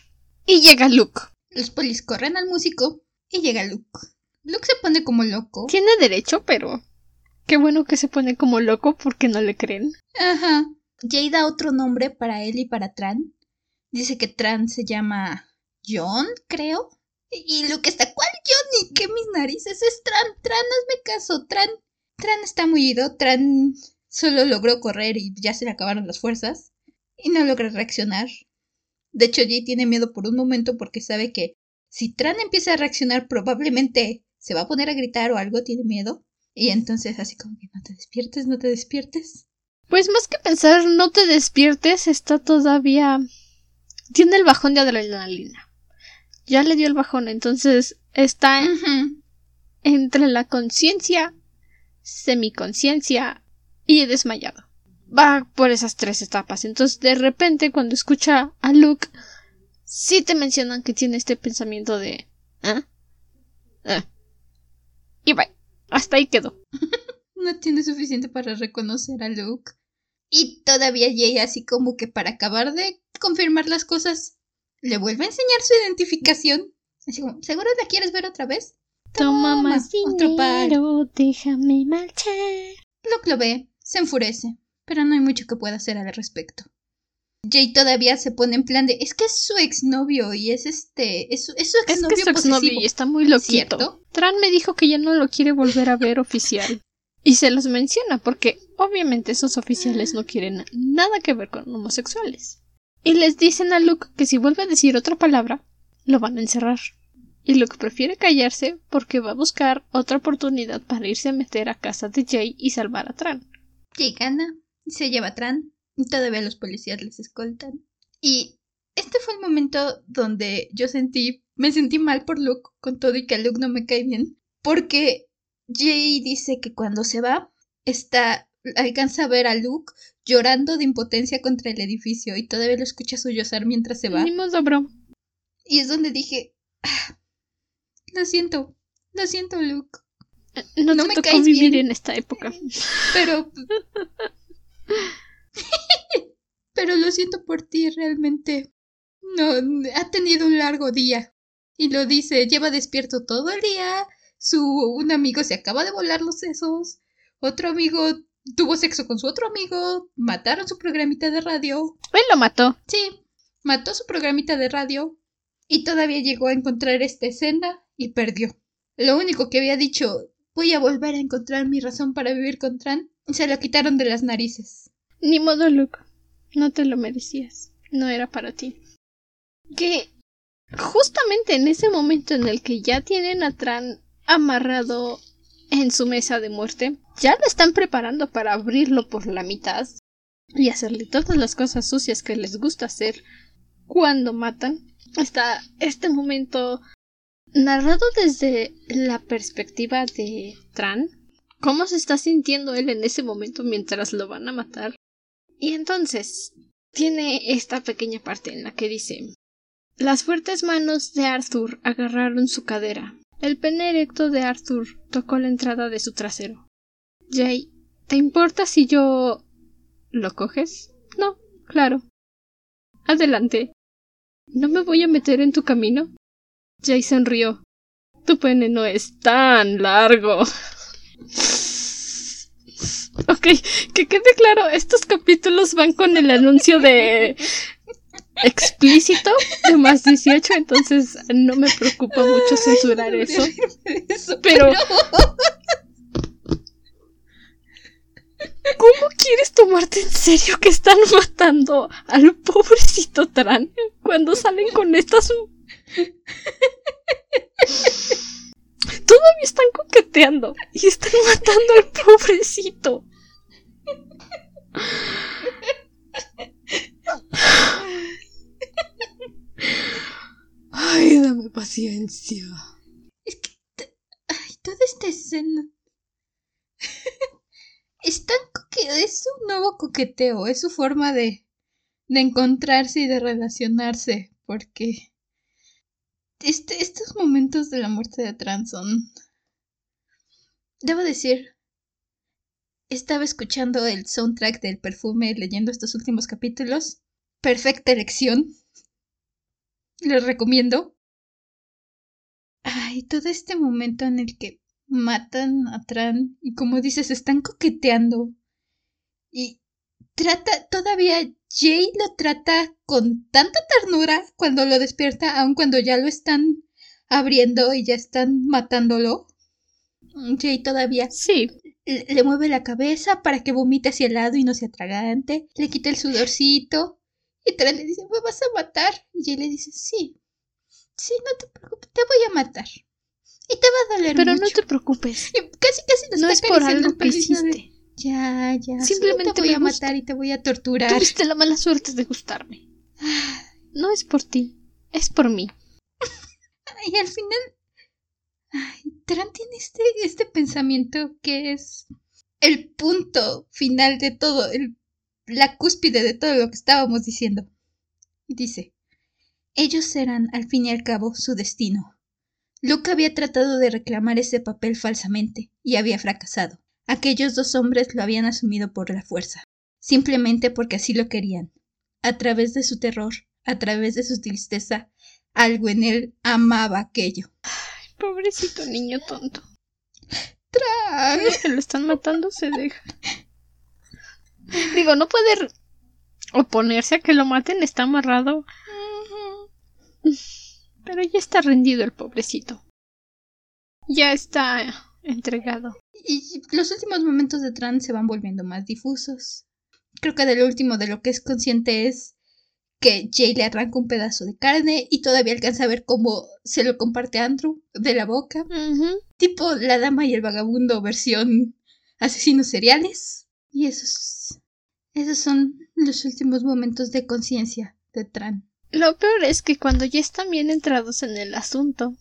Y llega Luke. Los polis corren al músico y llega Luke. Luke se pone como loco. Tiene derecho, pero qué bueno que se pone como loco porque no le creen. Ajá. Jay da otro nombre para él y para Tran. Dice que Tran se llama John, creo. Y Luke está, ¿cuál John? ¿Y qué mis narices? Es Tran, Tran, hazme caso, Tran. Tran está muy ido, Tran solo logró correr y ya se le acabaron las fuerzas. Y no logra reaccionar. De hecho, Jay tiene miedo por un momento porque sabe que si Tran empieza a reaccionar probablemente se va a poner a gritar o algo, tiene miedo. Y entonces así como que no te despiertes, no te despiertes. Pues más que pensar no te despiertes, está todavía... Tiene el bajón de adrenalina. Ya le dio el bajón, entonces está entre la conciencia semiconciencia y desmayado. Va por esas tres etapas. Entonces, de repente, cuando escucha a Luke, sí te mencionan que tiene este pensamiento de. ¿Ah? ¿Ah? Y bye. Hasta ahí quedó. no tiene suficiente para reconocer a Luke. Y todavía Jay, así como que para acabar de confirmar las cosas, le vuelve a enseñar su identificación. Así como, ¿seguro la quieres ver otra vez? Toma, más otro par. déjame marchar. Luke lo ve, se enfurece, pero no hay mucho que pueda hacer al respecto. Jay todavía se pone en plan de es que es su exnovio y es este es, su exnovio es que su exnovio y está muy loquito. Tran me dijo que ya no lo quiere volver a ver oficial. Y se los menciona porque obviamente esos oficiales no quieren nada que ver con homosexuales. Y les dicen a Luke que si vuelve a decir otra palabra, lo van a encerrar. Y Luke prefiere callarse porque va a buscar otra oportunidad para irse a meter a casa de Jay y salvar a Tran. Jay gana, se lleva a Tran, todavía los policías les escoltan. Y este fue el momento donde yo sentí, me sentí mal por Luke, con todo y que a Luke no me cae bien, porque Jay dice que cuando se va, está, alcanza a ver a Luke llorando de impotencia contra el edificio y todavía lo escucha sollozar mientras se va. Y es donde dije, ah, lo siento, lo siento, Luke. Eh, no, me tocó vivir en esta época. Pero... Pero lo siento por ti, realmente. No, ha tenido un largo día. Y lo dice, lleva despierto todo el día, su un amigo se acaba de volar los sesos, otro amigo tuvo sexo con su otro amigo, mataron su programita de radio. Él lo mató. Sí, mató su programita de radio y todavía llegó a encontrar esta escena y perdió. Lo único que había dicho, voy a volver a encontrar mi razón para vivir con Tran, se lo quitaron de las narices. Ni modo, Luke. No te lo merecías. No era para ti. Que justamente en ese momento en el que ya tienen a Tran amarrado en su mesa de muerte. Ya lo están preparando para abrirlo por la mitad y hacerle todas las cosas sucias que les gusta hacer cuando matan. Está este momento narrado desde la perspectiva de Tran. ¿Cómo se está sintiendo él en ese momento mientras lo van a matar? Y entonces tiene esta pequeña parte en la que dice Las fuertes manos de Arthur agarraron su cadera el pene erecto de Arthur tocó la entrada de su trasero. Jay, ¿te importa si yo... ¿Lo coges? No, claro. Adelante. ¿No me voy a meter en tu camino? Jay sonrió. Tu pene no es tan largo. ok, que quede claro, estos capítulos van con el anuncio de explícito de más 18, entonces no me preocupa mucho censurar eso. pero... ¿Cómo quieres tomarte en serio que están matando al pobrecito Tran cuando salen con estas... Todavía están coqueteando y están matando al pobrecito. Ay, dame paciencia. Es que. Ay, toda esta escena. es tan Es un nuevo coqueteo. Es su forma de. de encontrarse y de relacionarse. Porque. Este, estos momentos de la muerte de Tran son. Debo decir. Estaba escuchando el soundtrack del perfume leyendo estos últimos capítulos. Perfecta elección les recomiendo. Ay, todo este momento en el que matan a Tran y como dices, están coqueteando. Y trata, todavía Jay lo trata con tanta ternura cuando lo despierta, aun cuando ya lo están abriendo y ya están matándolo. Jay todavía. Sí. Le, le mueve la cabeza para que vomite hacia el lado y no sea tragante. Le quita el sudorcito. Y Tran le dice, ¿me vas a matar? Y ella le dice, sí, sí, no te preocupes, te voy a matar. Y te va a doler Pero no te preocupes. Y casi, casi no es por algo que hiciste. Ya, ya. Simplemente te voy a matar y te voy a torturar. Tuviste la mala suerte de gustarme. No es por ti, es por mí. y al final... Ay, Tran tiene este, este pensamiento que es el punto final de todo, el, la cúspide de todo lo que estábamos diciendo. Y dice, ellos serán, al fin y al cabo, su destino. Luke había tratado de reclamar ese papel falsamente, y había fracasado. Aquellos dos hombres lo habían asumido por la fuerza, simplemente porque así lo querían. A través de su terror, a través de su tristeza, algo en él amaba aquello. Ay, pobrecito niño tonto. Tran. Que lo están matando, se deja. Digo, no puede oponerse a que lo maten, está amarrado. Pero ya está rendido el pobrecito. Ya está entregado. Y los últimos momentos de Tran se van volviendo más difusos. Creo que del último de lo que es consciente es que Jay le arranca un pedazo de carne y todavía alcanza a ver cómo se lo comparte a Andrew de la boca. Tipo la dama y el vagabundo versión asesinos seriales. Y esos. Esos son los últimos momentos de conciencia de Tran. Lo peor es que cuando ya están bien entrados en el asunto,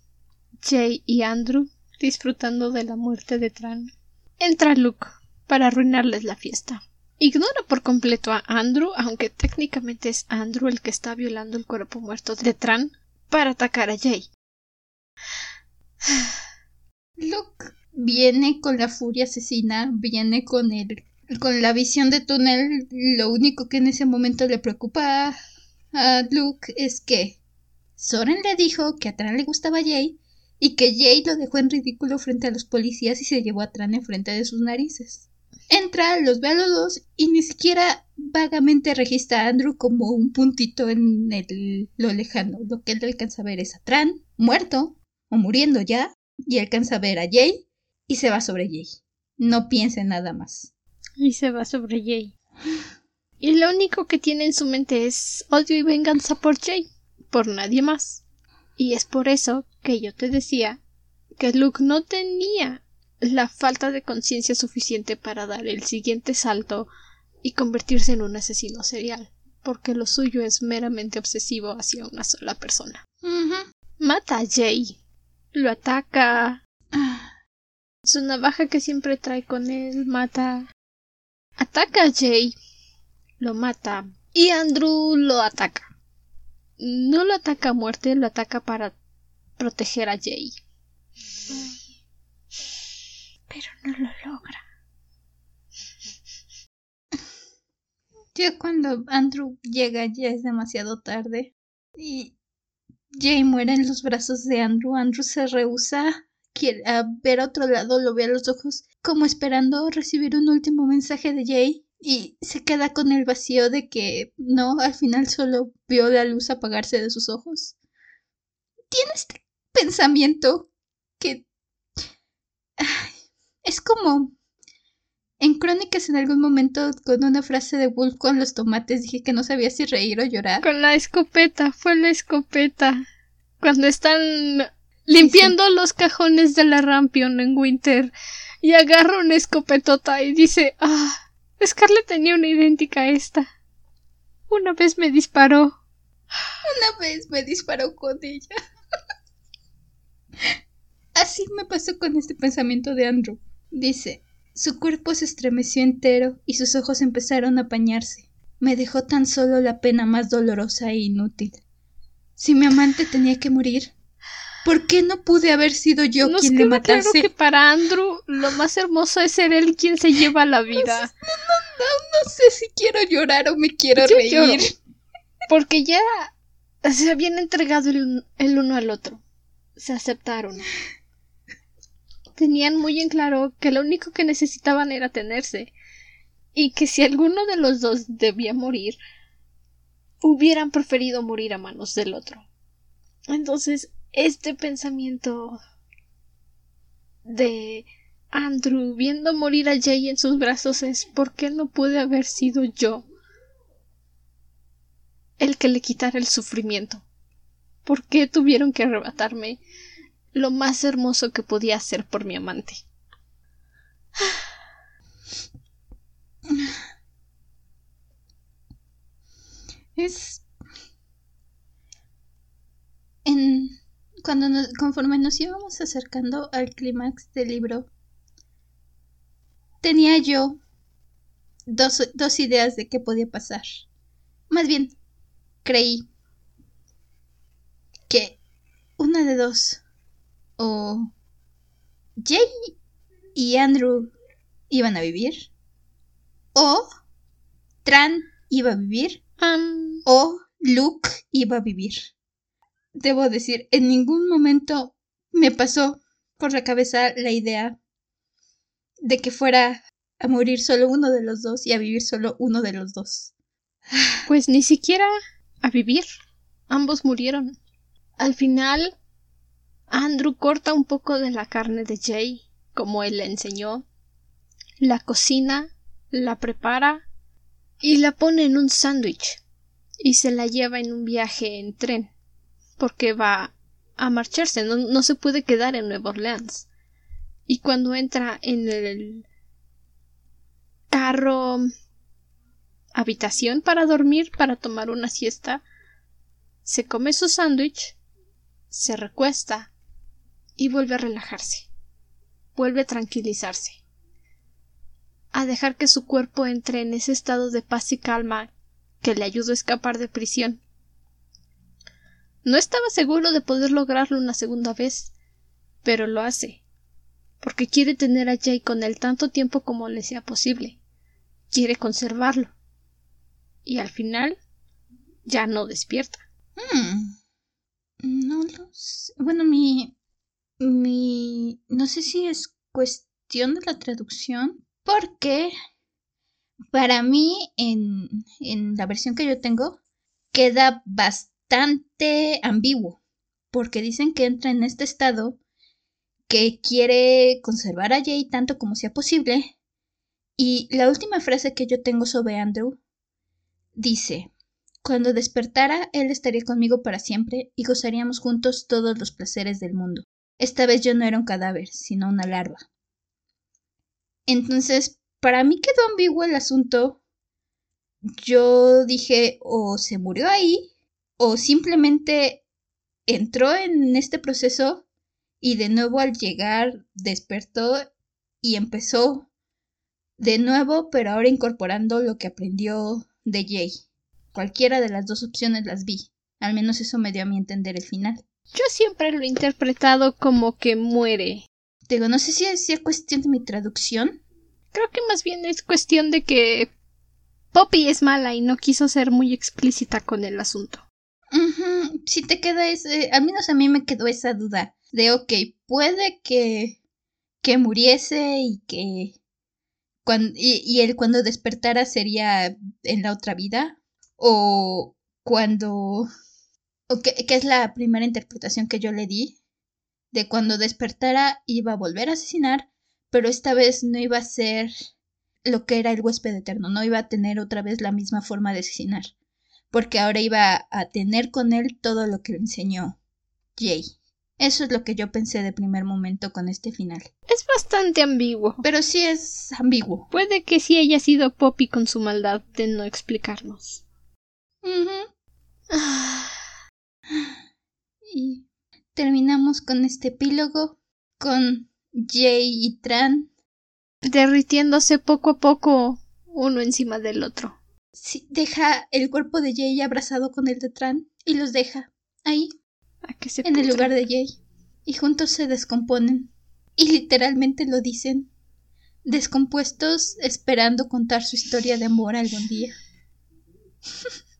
Jay y Andrew disfrutando de la muerte de Tran, entra Luke para arruinarles la fiesta. Ignora por completo a Andrew, aunque técnicamente es Andrew el que está violando el cuerpo muerto de Tran, para atacar a Jay. Luke viene con la furia asesina, viene con el con la visión de túnel, lo único que en ese momento le preocupa a Luke es que Soren le dijo que a Tran le gustaba Jay y que Jay lo dejó en ridículo frente a los policías y se llevó a Tran enfrente de sus narices. Entra, los ve a los dos y ni siquiera vagamente registra a Andrew como un puntito en el, lo lejano. Lo que él alcanza a ver es a Tran, muerto o muriendo ya, y alcanza a ver a Jay y se va sobre Jay. No piensa en nada más. Y se va sobre Jay. Y lo único que tiene en su mente es odio y venganza por Jay, por nadie más. Y es por eso que yo te decía que Luke no tenía la falta de conciencia suficiente para dar el siguiente salto y convertirse en un asesino serial, porque lo suyo es meramente obsesivo hacia una sola persona. Mata a Jay, lo ataca. Su navaja que siempre trae con él mata. Ataca a Jay, lo mata y Andrew lo ataca. No lo ataca a muerte, lo ataca para proteger a Jay. Pero no lo logra. Ya cuando Andrew llega ya es demasiado tarde y Jay muere en los brazos de Andrew. Andrew se rehúsa quiere, a ver a otro lado, lo ve a los ojos como esperando recibir un último mensaje de Jay y se queda con el vacío de que no, al final solo vio la luz apagarse de sus ojos. Tiene este pensamiento que es como en Crónicas en algún momento con una frase de Wolf con los tomates dije que no sabía si reír o llorar. Con la escopeta, fue la escopeta. Cuando están limpiando los cajones de la Rampion en Winter y agarra una escopetota y dice, ah, Scarlett tenía una idéntica a esta. Una vez me disparó. Una vez me disparó con ella. Así me pasó con este pensamiento de Andrew. Dice, su cuerpo se estremeció entero y sus ojos empezaron a apañarse. Me dejó tan solo la pena más dolorosa e inútil. Si mi amante tenía que morir, ¿por qué no pude haber sido yo Nos quien le matase? claro que para Andrew lo más hermoso es ser él quien se lleva la vida. No, no sé si quiero llorar o me quiero Yo reír. lloro. Porque ya se habían entregado el, el uno al otro. Se aceptaron. Tenían muy en claro que lo único que necesitaban era tenerse. Y que si alguno de los dos debía morir, hubieran preferido morir a manos del otro. Entonces, este pensamiento de Andrew viendo morir a Jay en sus brazos es ¿por qué no pude haber sido yo el que le quitara el sufrimiento? ¿Por qué tuvieron que arrebatarme lo más hermoso que podía hacer por mi amante? Es. En. cuando conforme nos íbamos acercando al clímax del libro, tenía yo dos, dos ideas de qué podía pasar. Más bien, creí que una de dos, o Jay y Andrew iban a vivir, o Tran iba a vivir, o Luke iba a vivir. Debo decir, en ningún momento me pasó por la cabeza la idea de que fuera a morir solo uno de los dos y a vivir solo uno de los dos. Pues ni siquiera a vivir. Ambos murieron. Al final, Andrew corta un poco de la carne de Jay, como él le enseñó, la cocina, la prepara y la pone en un sándwich y se la lleva en un viaje en tren porque va a marcharse, no, no se puede quedar en Nueva Orleans. Y cuando entra en el carro habitación para dormir, para tomar una siesta, se come su sándwich, se recuesta y vuelve a relajarse, vuelve a tranquilizarse, a dejar que su cuerpo entre en ese estado de paz y calma que le ayudó a escapar de prisión. No estaba seguro de poder lograrlo una segunda vez, pero lo hace, porque quiere tener a Jay con él tanto tiempo como le sea posible. Quiere conservarlo. Y al final ya no despierta. Hmm. No lo sé. Bueno, mi. Mi. No sé si es cuestión de la traducción. Porque. Para mí, en, en la versión que yo tengo, queda bastante ambiguo. Porque dicen que entra en este estado que quiere conservar a Jay tanto como sea posible. Y la última frase que yo tengo sobre Andrew dice cuando despertara, él estaría conmigo para siempre y gozaríamos juntos todos los placeres del mundo. Esta vez yo no era un cadáver, sino una larva. Entonces, para mí quedó ambiguo el asunto. Yo dije, o se murió ahí, o simplemente entró en este proceso y de nuevo al llegar despertó y empezó de nuevo, pero ahora incorporando lo que aprendió de Jay. Cualquiera de las dos opciones las vi. Al menos eso me dio a mí entender el final. Yo siempre lo he interpretado como que muere. Digo, no sé si es, cuestión de mi traducción. Creo que más bien es cuestión de que Poppy es mala y no quiso ser muy explícita con el asunto. Si te queda ese, al menos a mí me quedó esa duda de, ok, puede que, que muriese y que cuando, y, y él cuando despertara sería en la otra vida, o cuando... o que, es la primera interpretación que yo le di, de cuando despertara iba a volver a asesinar, pero esta vez no iba a ser lo que era el huésped eterno, no iba a tener otra vez la misma forma de asesinar, porque ahora iba a tener con él todo lo que le enseñó Jay. Eso es lo que yo pensé de primer momento con este final. Es bastante ambiguo. Pero sí es ambiguo. Puede que sí haya sido Poppy con su maldad de no explicarnos. Y terminamos con este epílogo con Jay y Tran derritiéndose poco a poco uno encima del otro. Sí, deja el cuerpo de Jay abrazado con el de Tran y los deja ahí, en el lugar de Jay. Y juntos se descomponen. Y literalmente lo dicen, descompuestos esperando contar su historia de amor algún día.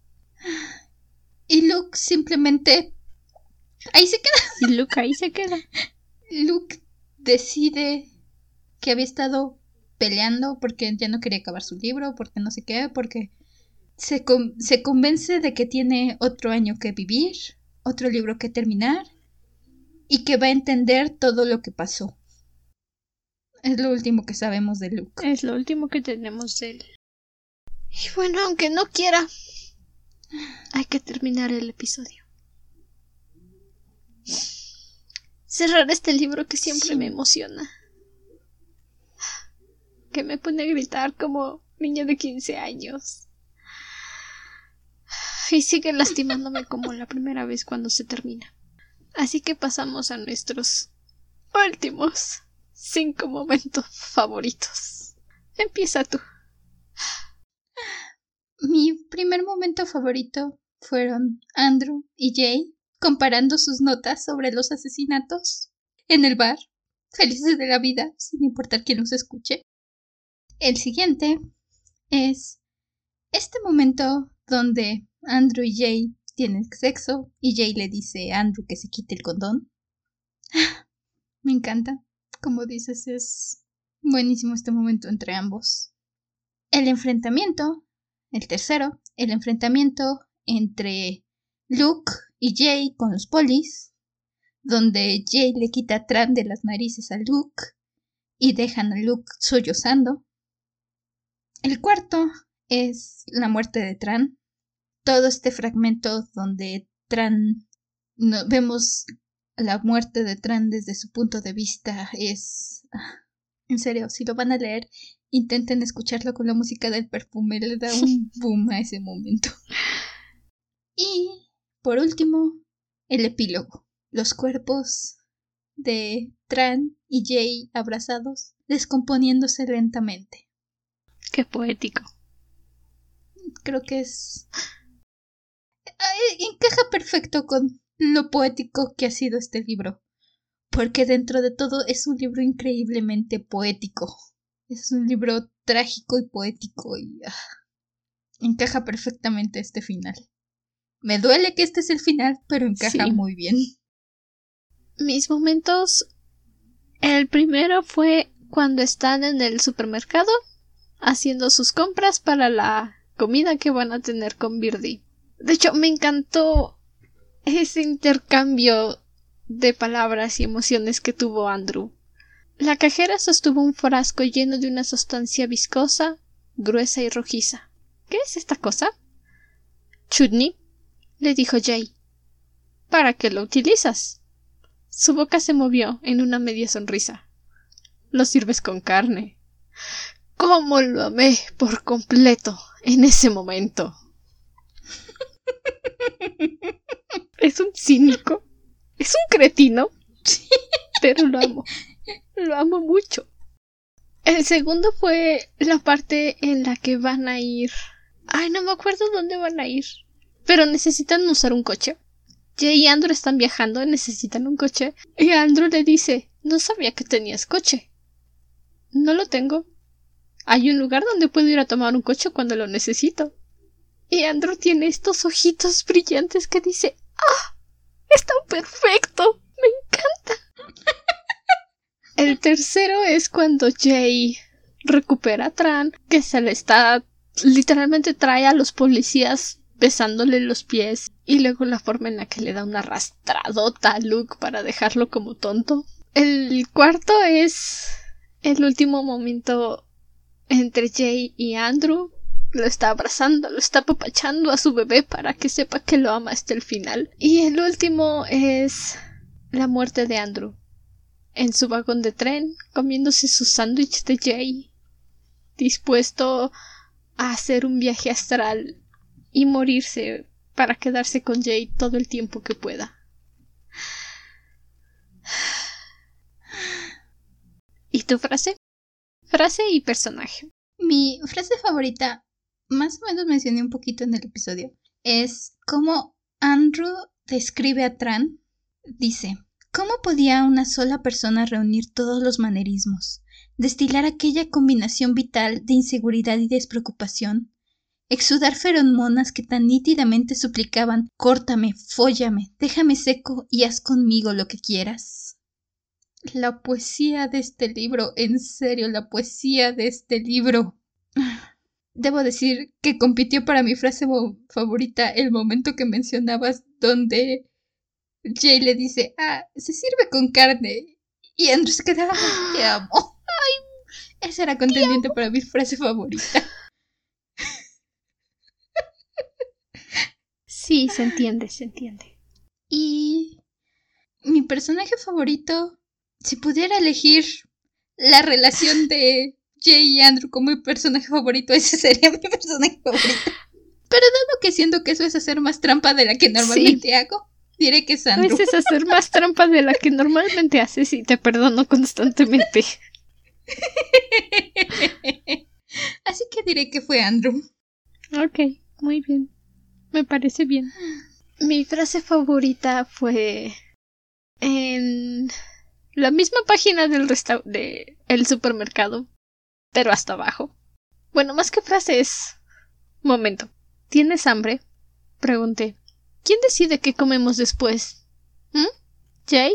Y Luke simplemente... Ahí se queda. Y Luke ahí se queda. Luke decide que había estado peleando porque ya no quería acabar su libro, porque no sé qué, porque se, se convence de que tiene otro año que vivir, otro libro que terminar y que va a entender todo lo que pasó. Es lo último que sabemos de Luke. Es lo último que tenemos de él. Y bueno, aunque no quiera, hay que terminar el episodio. Cerrar este libro que siempre me emociona. Que me pone a gritar como niña de 15 años. Y sigue lastimándome como la primera vez cuando se termina. Así que pasamos a nuestros últimos cinco momentos favoritos. Empieza tú. Mi primer momento favorito fueron Andrew y Jay comparando sus notas sobre los asesinatos en el bar, felices de la vida, sin importar quién los escuche. El siguiente es este momento donde Andrew y Jay tienen sexo y Jay le dice a Andrew que se quite el condón. Me encanta. Como dices, es buenísimo este momento entre ambos. El enfrentamiento, el tercero, el enfrentamiento entre Luke y Jay con los polis, donde Jay le quita a Tran de las narices a Luke y dejan a Luke sollozando. El cuarto es la muerte de Tran. Todo este fragmento donde Tran no, vemos la muerte de Tran desde su punto de vista es... Ah, en serio, si lo van a leer, intenten escucharlo con la música del perfume, le da un boom a ese momento. Y, por último, el epílogo. Los cuerpos de Tran y Jay abrazados, descomponiéndose lentamente. Qué poético. Creo que es... encaja perfecto con lo poético que ha sido este libro. Porque dentro de todo es un libro increíblemente poético. Es un libro trágico y poético y... Ah, encaja perfectamente este final. Me duele que este es el final, pero encaja muy bien. Mis momentos. El primero fue cuando están en el supermercado haciendo sus compras para la comida que van a tener con Birdie. De hecho, me encantó ese intercambio de palabras y emociones que tuvo Andrew. La cajera sostuvo un frasco lleno de una sustancia viscosa, gruesa y rojiza. ¿Qué es esta cosa? Chutney, le dijo Jay. ¿Para qué lo utilizas? Su boca se movió en una media sonrisa. Lo sirves con carne. ¿Cómo lo amé por completo en ese momento? Es un cínico. Es un cretino. Pero lo amo. Lo amo mucho. El segundo fue la parte en la que van a ir. Ay, no me acuerdo dónde van a ir pero necesitan usar un coche. Jay y Andrew están viajando, necesitan un coche. Y Andrew le dice No sabía que tenías coche. No lo tengo. Hay un lugar donde puedo ir a tomar un coche cuando lo necesito. Y Andrew tiene estos ojitos brillantes que dice ¡Ah! ¡Está perfecto! ¡Me encanta! El tercero es cuando Jay recupera a Tran, que se le está literalmente trae a los policías besándole los pies y luego la forma en la que le da una arrastradota a Luke para dejarlo como tonto. El cuarto es el último momento entre Jay y Andrew. Lo está abrazando, lo está apapachando a su bebé para que sepa que lo ama hasta el final. Y el último es la muerte de Andrew. En su vagón de tren, comiéndose su sándwich de Jay, dispuesto a hacer un viaje astral y morirse para quedarse con Jay todo el tiempo que pueda. ¿Y tu frase? Frase y personaje. Mi frase favorita, más o menos mencioné un poquito en el episodio, es cómo Andrew describe a Tran. Dice, ¿cómo podía una sola persona reunir todos los manerismos, destilar aquella combinación vital de inseguridad y despreocupación, exudar feromonas que tan nítidamente suplicaban Córtame, fóllame, déjame seco y haz conmigo lo que quieras. La poesía de este libro, en serio, la poesía de este libro. Debo decir que compitió para mi frase favorita el momento que mencionabas donde Jay le dice, ah, se sirve con carne. Y Andrew se queda, te amo. Ay, esa era contendiente para mi frase favorita. Sí, se entiende, se entiende. Y mi personaje favorito, si pudiera elegir la relación de Jay y Andrew como mi personaje favorito, ese sería mi personaje favorito. Pero dado que siento que eso es hacer más trampa de la que normalmente hago, Diré que es A Andrew. veces hacer más trampa de la que normalmente haces y te perdono constantemente. Así que diré que fue Andrew. Ok, muy bien. Me parece bien. Mi frase favorita fue en la misma página del resta de el supermercado, pero hasta abajo. Bueno, más que frase es momento. ¿Tienes hambre? Pregunté. ¿Quién decide qué comemos después? ¿Mm? ¿Jay?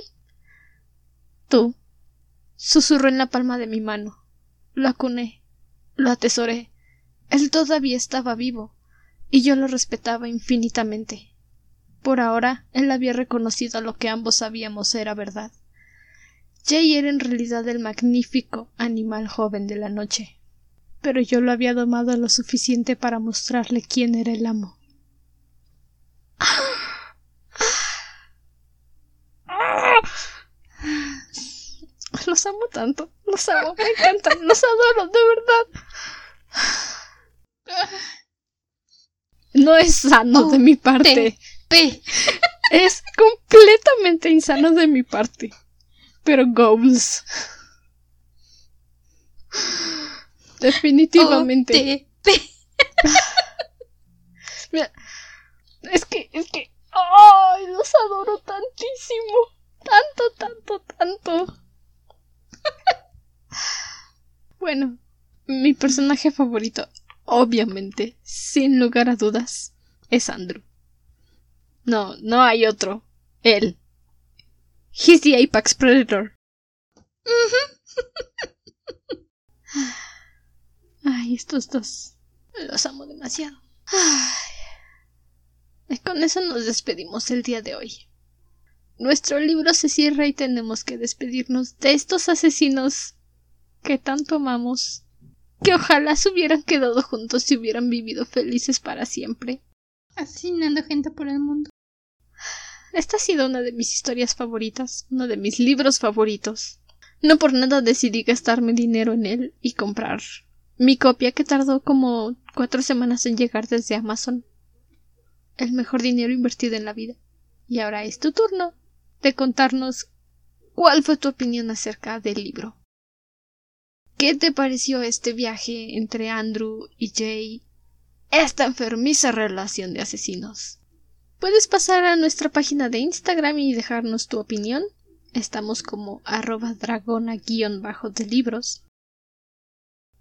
Tú. Susurró en la palma de mi mano. Lo acuné. Lo atesoré. Él todavía estaba vivo, y yo lo respetaba infinitamente. Por ahora, él había reconocido lo que ambos sabíamos era verdad. Jay era en realidad el magnífico animal joven de la noche, pero yo lo había domado lo suficiente para mostrarle quién era el amo. Los amo tanto, los amo, me encantan, los adoro, de verdad. No es sano de mi parte. Es completamente insano de mi parte. Pero goals. Definitivamente. Mira, es que, es que. ¡Ay! Los adoro tantísimo. Tanto, tanto, tanto. Bueno, mi personaje favorito, obviamente, sin lugar a dudas, es Andrew. No, no hay otro. Él. He's the Apex Predator. Ay, estos dos. Los amo demasiado. Ay. Con eso nos despedimos el día de hoy. Nuestro libro se cierra y tenemos que despedirnos de estos asesinos que tanto amamos, que ojalá se hubieran quedado juntos y hubieran vivido felices para siempre. Asesinando gente por el mundo. Esta ha sido una de mis historias favoritas, uno de mis libros favoritos. No por nada decidí gastarme dinero en él y comprar mi copia que tardó como cuatro semanas en llegar desde Amazon. El mejor dinero invertido en la vida. Y ahora es tu turno de contarnos cuál fue tu opinión acerca del libro. ¿Qué te pareció este viaje entre Andrew y Jay? Esta enfermiza relación de asesinos. Puedes pasar a nuestra página de Instagram y dejarnos tu opinión. Estamos como arroba dragona guion bajo de libros.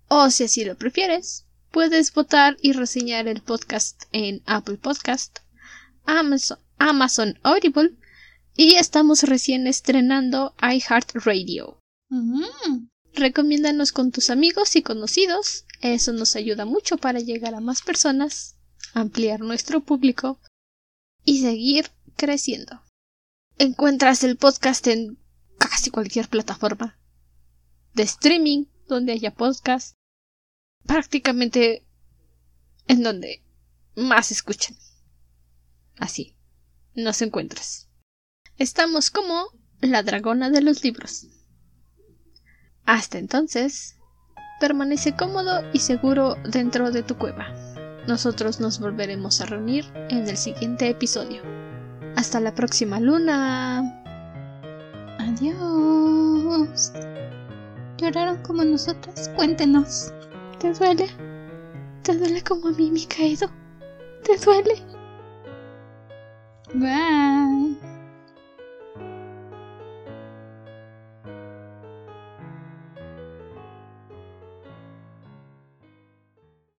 O si así lo prefieres, puedes votar y reseñar el podcast en Apple Podcast, Amazon, Amazon Audible y estamos recién estrenando iHeartRadio. Mm. Recomiéndanos con tus amigos y conocidos, eso nos ayuda mucho para llegar a más personas, ampliar nuestro público y seguir creciendo. Encuentras el podcast en casi cualquier plataforma de streaming donde haya podcast, prácticamente en donde más escuchan. Así, nos encuentras. Estamos como la dragona de los libros. Hasta entonces, permanece cómodo y seguro dentro de tu cueva. Nosotros nos volveremos a reunir en el siguiente episodio. Hasta la próxima luna. Adiós. ¿Lloraron como nosotras? Cuéntenos. ¿Te duele? ¿Te duele como a mí he caído? ¿Te duele? Bye.